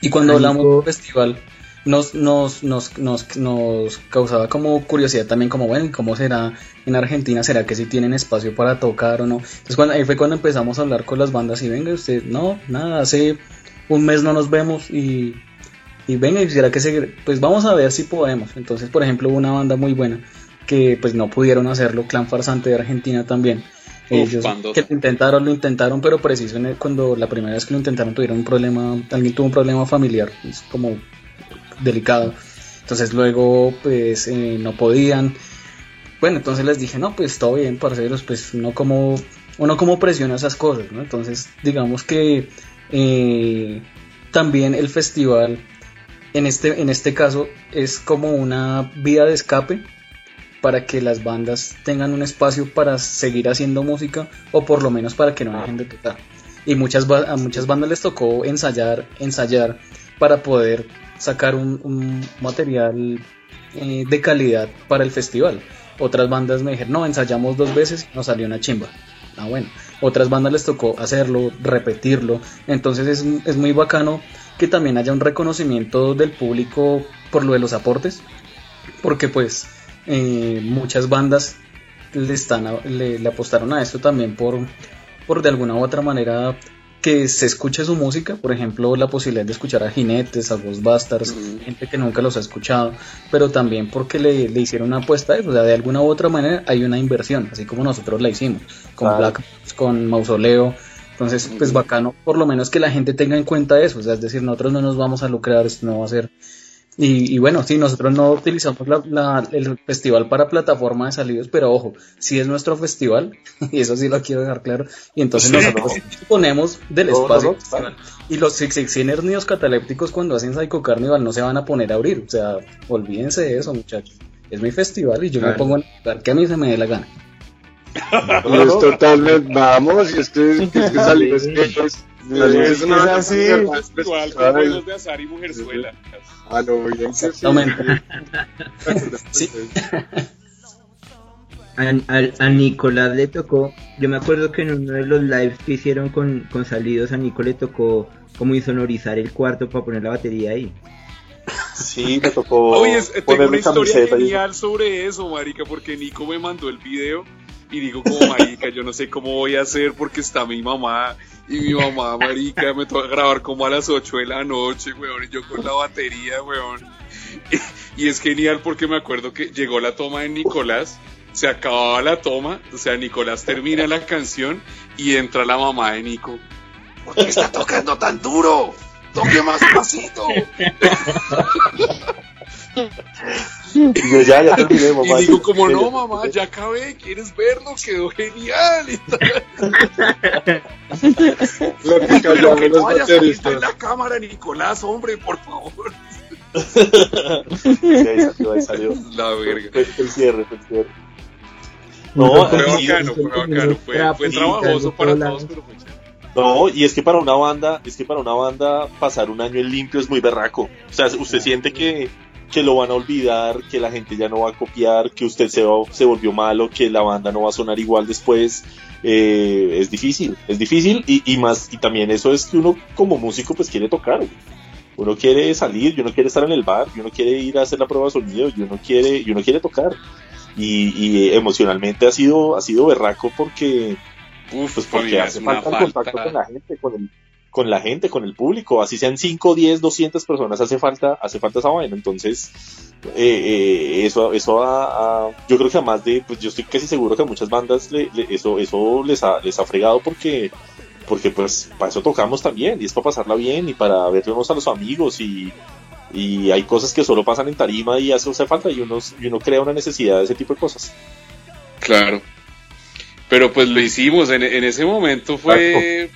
Y cuando hablamos del festival, nos, nos, nos, nos, nos causaba como curiosidad también, como bueno, ¿cómo será en Argentina? ¿Será que si sí tienen espacio para tocar o no? Entonces cuando, ahí fue cuando empezamos a hablar con las bandas y venga usted, no, nada, hace un mes no nos vemos y, y venga, y será que se, pues vamos a ver si podemos. Entonces, por ejemplo, hubo una banda muy buena que pues no pudieron hacerlo, Clan Farsante de Argentina también. Ellos que lo intentaron, lo intentaron, pero preciso el, cuando la primera vez que lo intentaron tuvieron un problema, alguien tuvo un problema familiar, es como delicado. Entonces luego pues eh, no podían. Bueno, entonces les dije, no, pues todo bien, parceros, pues uno como, uno como presiona esas cosas, ¿no? Entonces digamos que eh, también el festival, en este, en este caso, es como una vía de escape para que las bandas tengan un espacio para seguir haciendo música o por lo menos para que no dejen de tocar. Y muchas, a muchas bandas les tocó ensayar, ensayar para poder sacar un, material eh, de calidad para el festival. Otras bandas me dijeron, no, ensayamos dos veces y nos salió una chimba. Ah, bueno. Otras bandas les tocó hacerlo, repetirlo. Entonces es, es muy bacano que también haya un reconocimiento del público por lo de los aportes. Porque pues eh, muchas bandas le, están, le apostaron a esto también por, por de alguna u otra manera que se escuche su música, por ejemplo, la posibilidad de escuchar a Jinetes, a Ghostbusters, gente que nunca los ha escuchado, pero también porque le, le hicieron una apuesta, o sea, de alguna u otra manera hay una inversión, así como nosotros la hicimos, con Claro. Black, con Mausoleo, entonces, pues bacano, por lo menos que la gente tenga en cuenta eso, o sea, es decir, nosotros no nos vamos a lucrar, esto no va a ser y, y bueno, sí, nosotros no utilizamos la- la- el festival para plataforma de salidos, pero ojo, si es nuestro festival, y eso sí lo quiero dejar claro, y entonces Sí, nosotros ponemos del No, no, espacio no. Y los Six Sixers niños catalépticos cuando hacen Psycho Carnival no se van a poner a abrir, o sea, olvídense de eso, muchachos. Es mi festival y yo me pongo en el lugar que a mí se me dé la gana. Y es totalmente, vamos, y es que, es que salir es que es, una Es así. Igual con juegos de azar y mujerzuela. a lo bien sí. Exactamente. Sí. A, a- a Nicolás le tocó, yo me acuerdo que en uno de los lives que hicieron con, con salidos a Nico le tocó como insonorizar el cuarto para poner la batería ahí. Sí, me tocó Oye, es- tengo una historia camiseta y genial sobre eso, marica, porque Nico me mandó el video y digo como, marica, yo no sé cómo voy a hacer porque está mi mamá y mi mamá, marica, me toca grabar como a las 8 de la noche, weón, y yo con la batería, weón. Y, es genial porque me acuerdo que llegó la toma de Nicolás, se acababa la toma, o sea, Nicolás termina la canción y entra la mamá de Nico. ¿Por qué está tocando tan duro? Toque más pasito. Y yo ya, ya terminé, mamá. Y digo como, no mamá, ya acabé, ¿quieres verlo? Quedó genial. Y tal. Lo que callamos que no vaya saliendo en bateristas. la cámara, Nicolás, hombre, por favor. Ahí salió, ahí salió. La verga. Fue, fue el cierre, fue el cierre. No, Fue y- bacano, fue bacano. Fue, fue trabajoso para todos, pero fue chévere. No, y es que para una banda, es que para una banda pasar un año en limpio es muy berraco. O sea, usted siente que, que lo van a olvidar, que la gente ya no va a copiar, que usted se, va- se volvió malo, que la banda no va a sonar igual después. Eh, es difícil, es difícil y, y más, y también eso es que uno como músico pues quiere tocar. güey. Uno quiere salir, uno quiere estar en el bar, uno quiere ir a hacer la prueba de sonido, uno quiere, uno quiere tocar. Y, y emocionalmente ha sido, ha sido berraco porque, Uf, pues porque hace una falta el contacto falta. con la gente, con el, con la gente, con el público, así sean 5, 10, 200 personas, hace falta, hace falta esa vaina, entonces eh, eh, eso, eso a, a- yo creo que a más de, pues yo estoy casi seguro que a muchas bandas le- le- eso, eso les ha, les ha fregado porque, porque pues para eso tocamos también, y es para pasarla bien, y para vernos a los amigos, y, y hay cosas que solo pasan en tarima y eso hace falta, y uno, y uno crea una necesidad de ese tipo de cosas. Claro. Pero pues lo hicimos, en, en ese momento fue...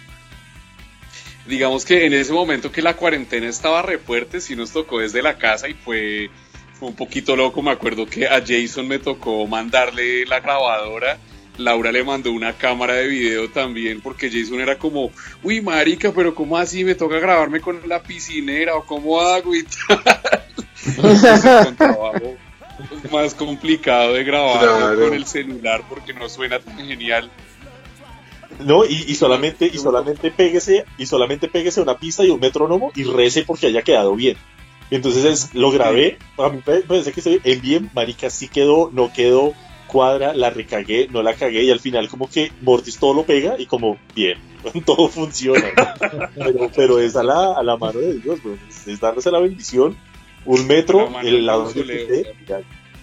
Digamos que en ese momento que la cuarentena estaba re fuerte, sí nos tocó desde la casa y fue, fue un poquito loco. Me acuerdo que a Jason me tocó mandarle la grabadora. Laura le mandó una cámara de video también porque Jason era como, uy marica, pero ¿cómo así? Me toca grabarme con la piscinera o cómo hago y tal. Entonces, con trabajo más complicado de grabar Claro. con el celular porque no suena tan genial. No, y, y solamente, y solamente péguese, y solamente péguese una pista y un metrónomo y rece porque haya quedado bien. Entonces es, lo grabé, a mí me parece que se ve en bien, marica, sí quedó, no quedó, cuadra, la recagué, no la cagué, y al final como que Mortis todo lo pega y como, bien, todo funciona. Pero, pero es a la, a la mano de Dios, es, darse la bendición, un metro, La el lado ya.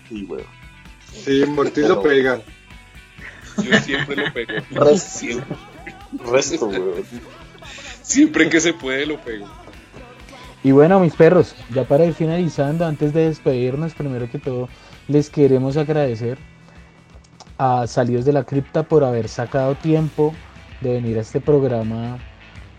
Sí, weón. Sí, Mortis lo pega. Yo siempre lo pego. Resto. Siempre, Resto, weón. siempre que se puede lo pego. Y bueno, mis perros, ya para ir finalizando, antes de despedirnos, primero que todo, les queremos agradecer a Salidos de la Cripta por haber sacado tiempo de venir a este programa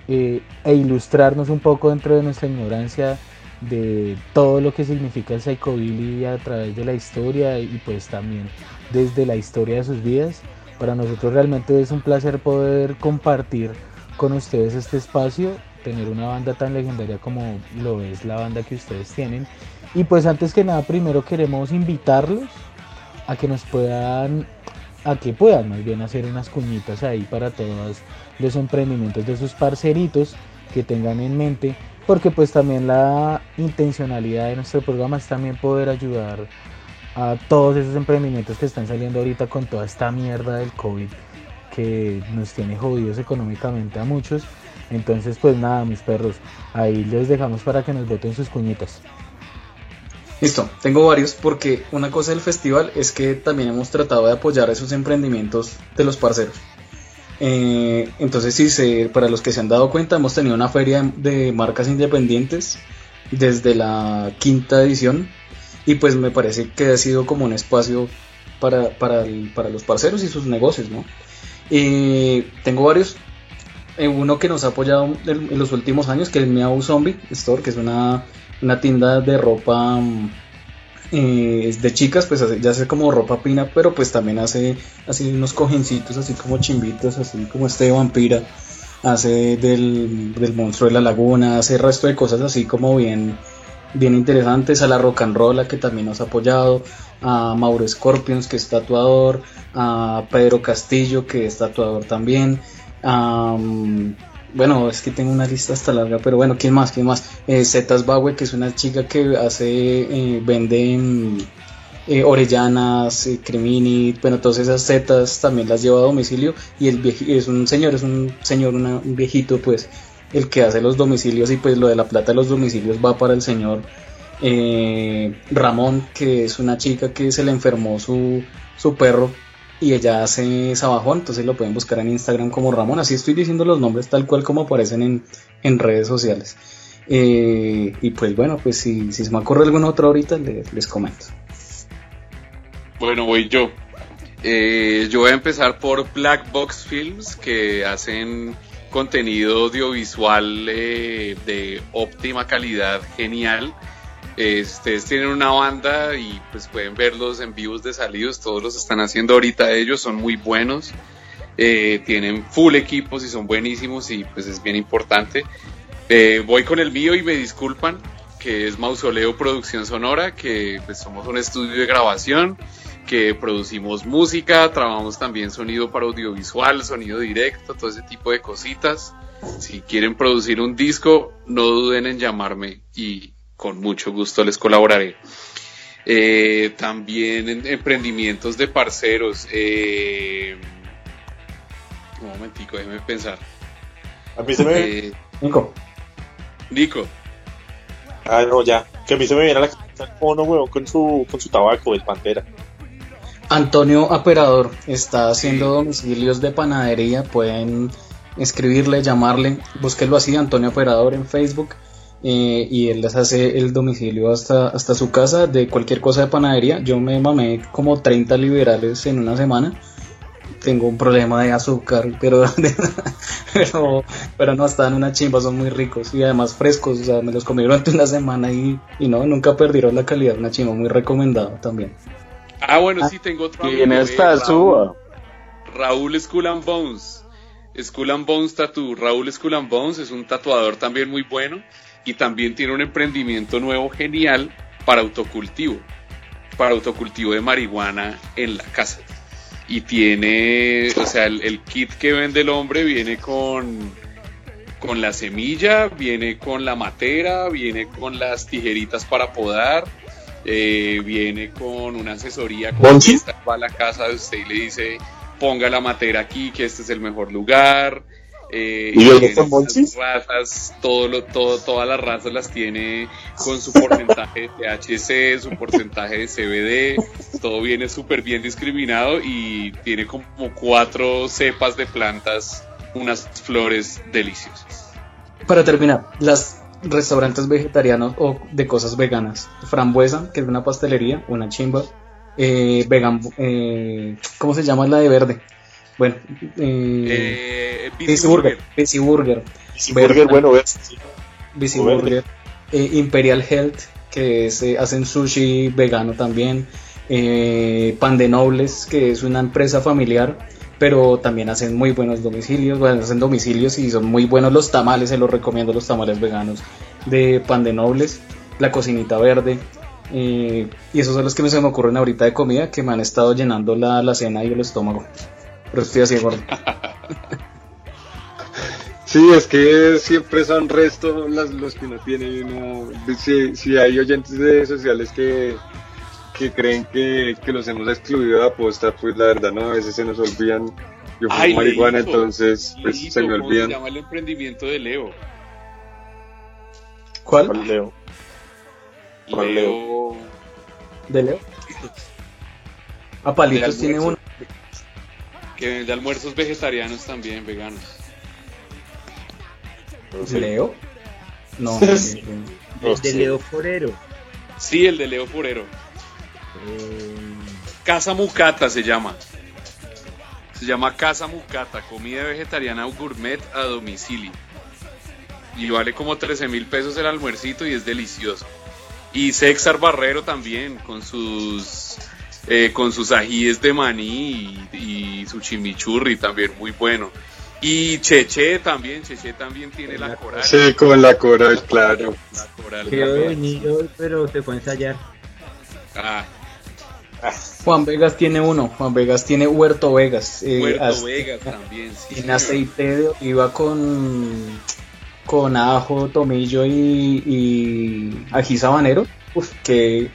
eh, e ilustrarnos un poco dentro de nuestra ignorancia de todo lo que significa el Psychobilly a través de la historia y pues también desde la historia de sus vidas. Para nosotros realmente es un placer poder compartir con ustedes este espacio, tener una banda tan legendaria como lo es la banda que ustedes tienen. Y pues antes que nada, primero queremos invitarlos a que nos puedan, a que puedan más bien hacer unas cuñitas ahí para todos los emprendimientos de sus parceritos que tengan en mente, porque pues también la intencionalidad de nuestro programa es también poder ayudar a todos esos emprendimientos que están saliendo ahorita con toda esta mierda del COVID que nos tiene jodidos económicamente a muchos. Entonces, pues nada, mis perros, ahí les dejamos para que nos voten sus cuñitas. Listo, tengo varios porque una cosa del festival es que también hemos tratado de apoyar esos emprendimientos de los parceros. Eh, entonces, sí, se, para los que se han dado cuenta, hemos tenido una feria de marcas independientes desde la quinta edición y pues me parece que ha sido como un espacio para, para, el- para los parceros y sus negocios, ¿no? Eh, tengo varios. Eh, uno que nos ha apoyado en, los últimos años, que es Meow Zombie Store, que es una, una tienda de ropa mm, eh, de chicas, pues ya hace como ropa pina, pero pues también hace, hace unos cojincitos así como chimbitos, así como este de vampira, hace del, del monstruo de la laguna, hace resto de cosas así como bien, bien interesantes, a la rock and que también nos ha apoyado, a Mauro Scorpions que es tatuador, a Pedro Castillo que es tatuador también, mm, bueno, es que tengo una lista hasta larga, pero bueno, ¿quién más? ¿Quién más? Eh, Zetas Baue, que es una chica que hace, eh, vende mm, eh, orellanas, eh, cremini, bueno, todas esas setas también las lleva a domicilio y el es un señor, es un señor, una- un viejito, pues, el que hace los domicilios y pues lo de la plata de los domicilios va para el señor eh, Ramón, que es una chica que se le enfermó su, su perro y ella hace sabajón, entonces lo pueden buscar en Instagram como Ramón, así estoy diciendo los nombres tal cual como aparecen en, en redes sociales. Eh, y pues bueno, pues si, si se me ocurre alguna otra ahorita les, les comento. Bueno, voy yo. Eh, yo voy a empezar por Black Box Films, que hacen contenido audiovisual eh, de óptima calidad, genial. Eh, ustedes tienen una banda y pues pueden verlos en vivos de salidos, todos los están haciendo ahorita ellos, son muy buenos. Eh, tienen full equipos y son buenísimos y pues es bien importante. Eh, voy con el mío y me disculpan, que es Mausoleo Producción Sonora, que pues somos un estudio de grabación, que producimos música, trabajamos también sonido para audiovisual, sonido directo, todo ese tipo de cositas. Si quieren producir un disco, no duden en llamarme y con mucho gusto les colaboraré. Eh, también en emprendimientos de parceros. eh, un momentico, déjeme pensar. A mí se me Eh, Nico. Nico. Ah, no, ya. Que a mí se me viene a la cabeza el mono, weón, con su, con su tabaco, el pantera. Antonio Aperador está haciendo domicilios de panadería. Pueden escribirle, llamarle, búsquenlo así, Antonio Aperador en Facebook. eh, y él les hace el domicilio hasta, hasta su casa de cualquier cosa de panadería. Yo me mamé como 30 liberales en una semana. Tengo un problema de azúcar, pero, pero, pero no, están una chimba, son muy ricos y además frescos. O sea, me los comí durante una semana y, y no, nunca perdieron la calidad. Una chimba muy recomendado también. Ah, bueno, sí, tengo otro ¿Quién amigo, está eh, suba? Raúl Skull and Bones. Skull and Bones Tattoo. Raúl Skull and Bones es un tatuador también muy bueno y también tiene un emprendimiento nuevo genial para autocultivo. Para autocultivo de marihuana en la casa. Y tiene, o sea, el, el kit que vende el hombre viene con, con la semilla, viene con la matera, viene con las tijeritas para podar, eh, viene con una asesoría con esta va a la casa de usted y le dice ponga la matera aquí que este es el mejor lugar eh, ¿Y con razas todo lo, todo, todas las razas las tiene con su porcentaje de THC su porcentaje de CBD todo viene súper bien discriminado y tiene como cuatro cepas de plantas unas flores deliciosas. Para terminar, las restaurantes vegetarianos o de cosas veganas. Frambuesa, que es una pastelería, una chimba. Eh, vegan, eh, ¿cómo se llama la de verde? Bueno, eh, Eh, Busy Busy Burger. Burger. Busy Burger. Busy Burger, bueno. Busy. Burger. Eh, Imperial Health, que es, eh, hacen sushi vegano también. Eh, Pan de Nobles, que es una empresa familiar, pero también hacen muy buenos domicilios. Bueno, hacen domicilios y son muy buenos los tamales, se los recomiendo los tamales veganos de Pan de Nobles. La cocinita verde. eh, y esos son los que se me ocurren ahorita de comida que me han estado llenando la, la cena y el estómago. Pero estoy así, gordo. Sí, es que siempre son restos los que uno tiene y uno, si, si hay oyentes de sociales que, que creen que, que los hemos excluido de aposta, pues la verdad no, a veces se nos olvidan. Yo fumo Ay, marihuana, entonces pues se me ¿cómo olvidan. se llama el emprendimiento de Leo? ¿Cuál? ¿Cuál Leo? ¿Cuál Leo. ¿De Leo? A Palitos De tiene uno. Que vende almuerzos vegetarianos también, veganos. ¿Leo? No. No De sé. Leo Forero. Sí, el de Leo Forero. Casa Mucata se llama. Se llama Casa Mucata, comida vegetariana gourmet a domicilio. Y vale como 13 mil pesos el almuercito y es delicioso. Y César Barrero también, con sus eh, con sus ajíes de maní y, y su chimichurri también muy bueno. Y Cheche también, Cheche también tiene la coral. Sí, con la coral, claro. La coral. Quedó hoy, pero se fue a ensayar. Ah, Juan Vegas tiene uno. Juan Vegas tiene Huerto Vegas. eh, Puerto as- Vegas también, sí. Tiene aceite de oliva con, con ajo, tomillo y, y ají sabanero. Uf, qué,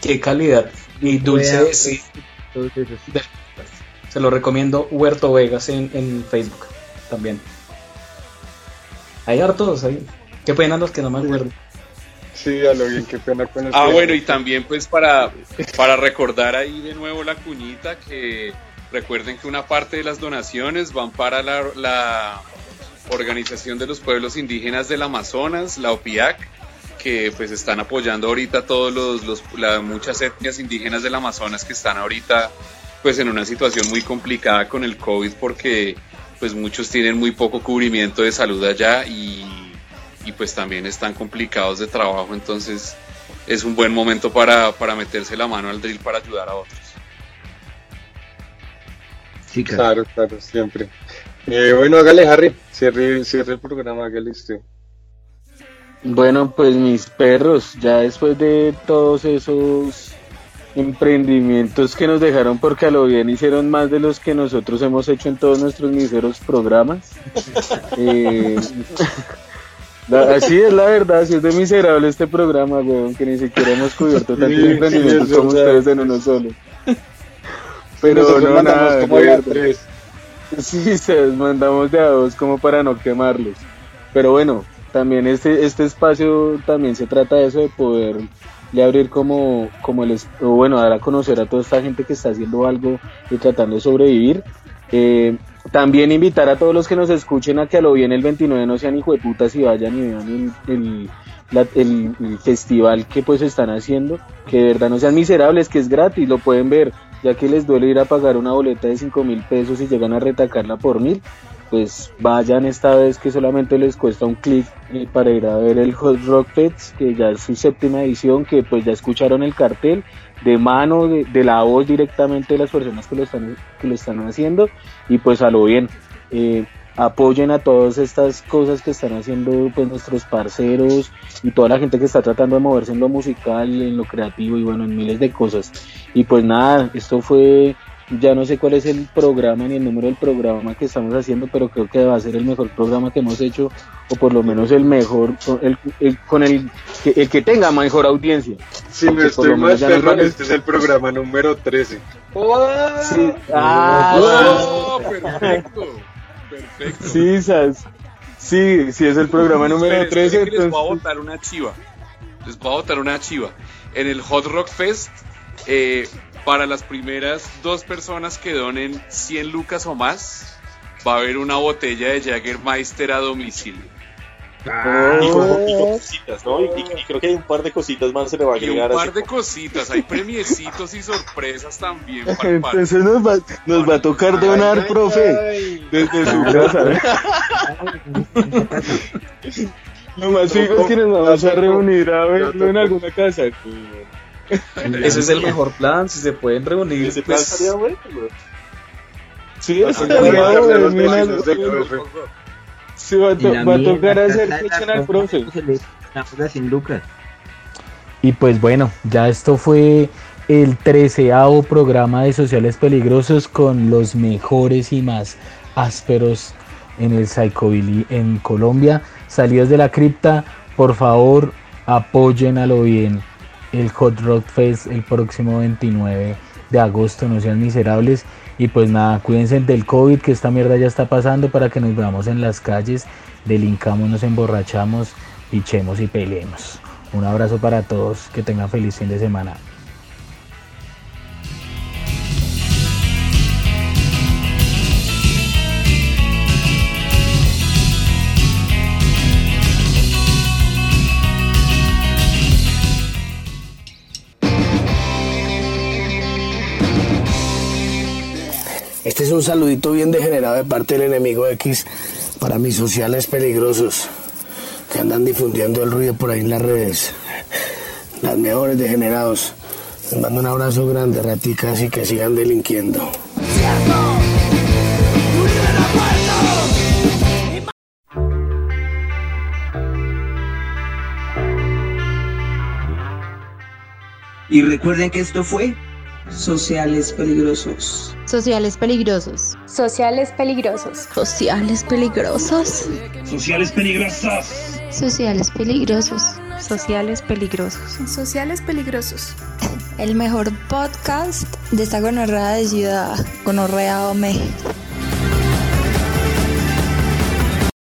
qué calidad. Y dulce Vea, sí. Se lo recomiendo Huerto Vegas en, en Facebook también. Hay hartos ahí. Qué pena los que no me acuerdo. Sí, a lo bien, qué pena con Ah, bueno, y también pues para, para recordar ahí de nuevo la cuñita, que recuerden que una parte de las donaciones van para la, la Organización de los Pueblos Indígenas del Amazonas, la OPIAC, que pues están apoyando ahorita todos los, los la- muchas etnias indígenas del Amazonas que están ahorita pues en una situación muy complicada con el COVID porque pues muchos tienen muy poco cubrimiento de salud allá y, y pues también están complicados de trabajo, entonces es un buen momento para, para meterse la mano al drill para ayudar a otros. Chicas. Claro, claro, siempre. Eh, bueno, hágale, Harry. Cierre, cierre el programa, hágale usted. Bueno, pues mis perros, ya después de todos esos emprendimientos que nos dejaron porque a lo bien hicieron más de los que nosotros hemos hecho en todos nuestros miseros programas. Eh, la- así es la verdad, así es de miserable este programa, weón, que ni siquiera hemos cubierto tantos Sí, emprendimientos sí, como ustedes en uno solo. Pero Nosotros no, nada, como de a tres. Sí, se los mandamos de a dos como para no quemarlos. Pero bueno, también este, este espacio también se trata de eso, de poderle abrir como, como el, o bueno, dar a conocer a toda esta gente que está haciendo algo y tratando de sobrevivir. Eh, también invitar a todos los que nos escuchen a que a lo bien el 29 no sean hijueputas y vayan y vean el, el, el festival que pues están haciendo, que de verdad no sean miserables, que es gratis, lo pueden ver, ya que les duele ir a pagar una boleta de 5 mil pesos y llegan a retacarla por mil, pues vayan esta vez que solamente les cuesta un clic eh, para ir a ver el Hot Rock Fest, que ya es su séptima edición, que pues ya escucharon el cartel de mano, de, la voz directamente de las personas que lo están, que lo están haciendo, y pues a lo bien. eh, apoyen a todas estas cosas que están haciendo pues nuestros parceros y toda la gente que está tratando de moverse en lo musical, en lo creativo y bueno, en miles de cosas. Y pues nada, esto fue, ya no sé cuál es el programa ni el número del programa que estamos haciendo, pero creo que va a ser el mejor programa que hemos hecho, o por lo menos el mejor, el, el- con el el que tenga mejor audiencia. Si no estoy van a- este es el programa número 13. Sí. Ah, ¡Oh, perfecto! Perfecto. sí, sas. Sí, sí, es el programa número Esperen, 13. esperen que les voy a botar una chiva. Les voy a botar una chiva. En el Hot Rock Fest, eh, para las primeras dos personas que donen 100 lucas o más, va a haber una botella de Jägermeister a domicilio. Y con, y con cositas, ¿no? Y, y- y creo que hay un par de cositas más se le va a Y un agregar. par así de cositas, hay premiecitos y sorpresas también para Entonces nos va, nos va a tocar donar, profe, desde su casa. Lo más fijo es que nos vamos a reunir a verlo en alguna casa. Ese es el mejor plan, si se pueden reunir. Ese plan pues, estaría bueno. Sí, estaría bueno, Sí, va a, to- va tocar hacer al profe. sin lucas. Y pues bueno, ya esto fue el treceavo programa de Sociales Peligrosos con los mejores y más ásperos en el Psychobilly en Colombia. Salidos de la cripta, por favor, apoyen a lo bien. el Hot Rock Fest el próximo 29 de agosto, no sean miserables. Y pues nada, cuídense del COVID, que esta mierda ya está pasando para que nos veamos en las calles, delincamos, nos emborrachamos, pichemos y peleemos. Un abrazo para todos, que tengan feliz fin de semana. Este es un saludito bien degenerado de parte del enemigo X para mis sociales peligrosos que andan difundiendo el ruido por ahí en las redes. Las mejores degenerados. Les mando un abrazo grande, raticas, y que sigan delinquiendo. Y recuerden que esto fue Sociales Peligrosos. Sociales peligrosos. Sociales peligrosos. Sociales peligrosos. Sociales peligrosos. Sociales peligrosos. Sociales peligrosos. Sociales peligrosos. El mejor podcast de esta gonorrea de ciudad. Gonorrea Ome.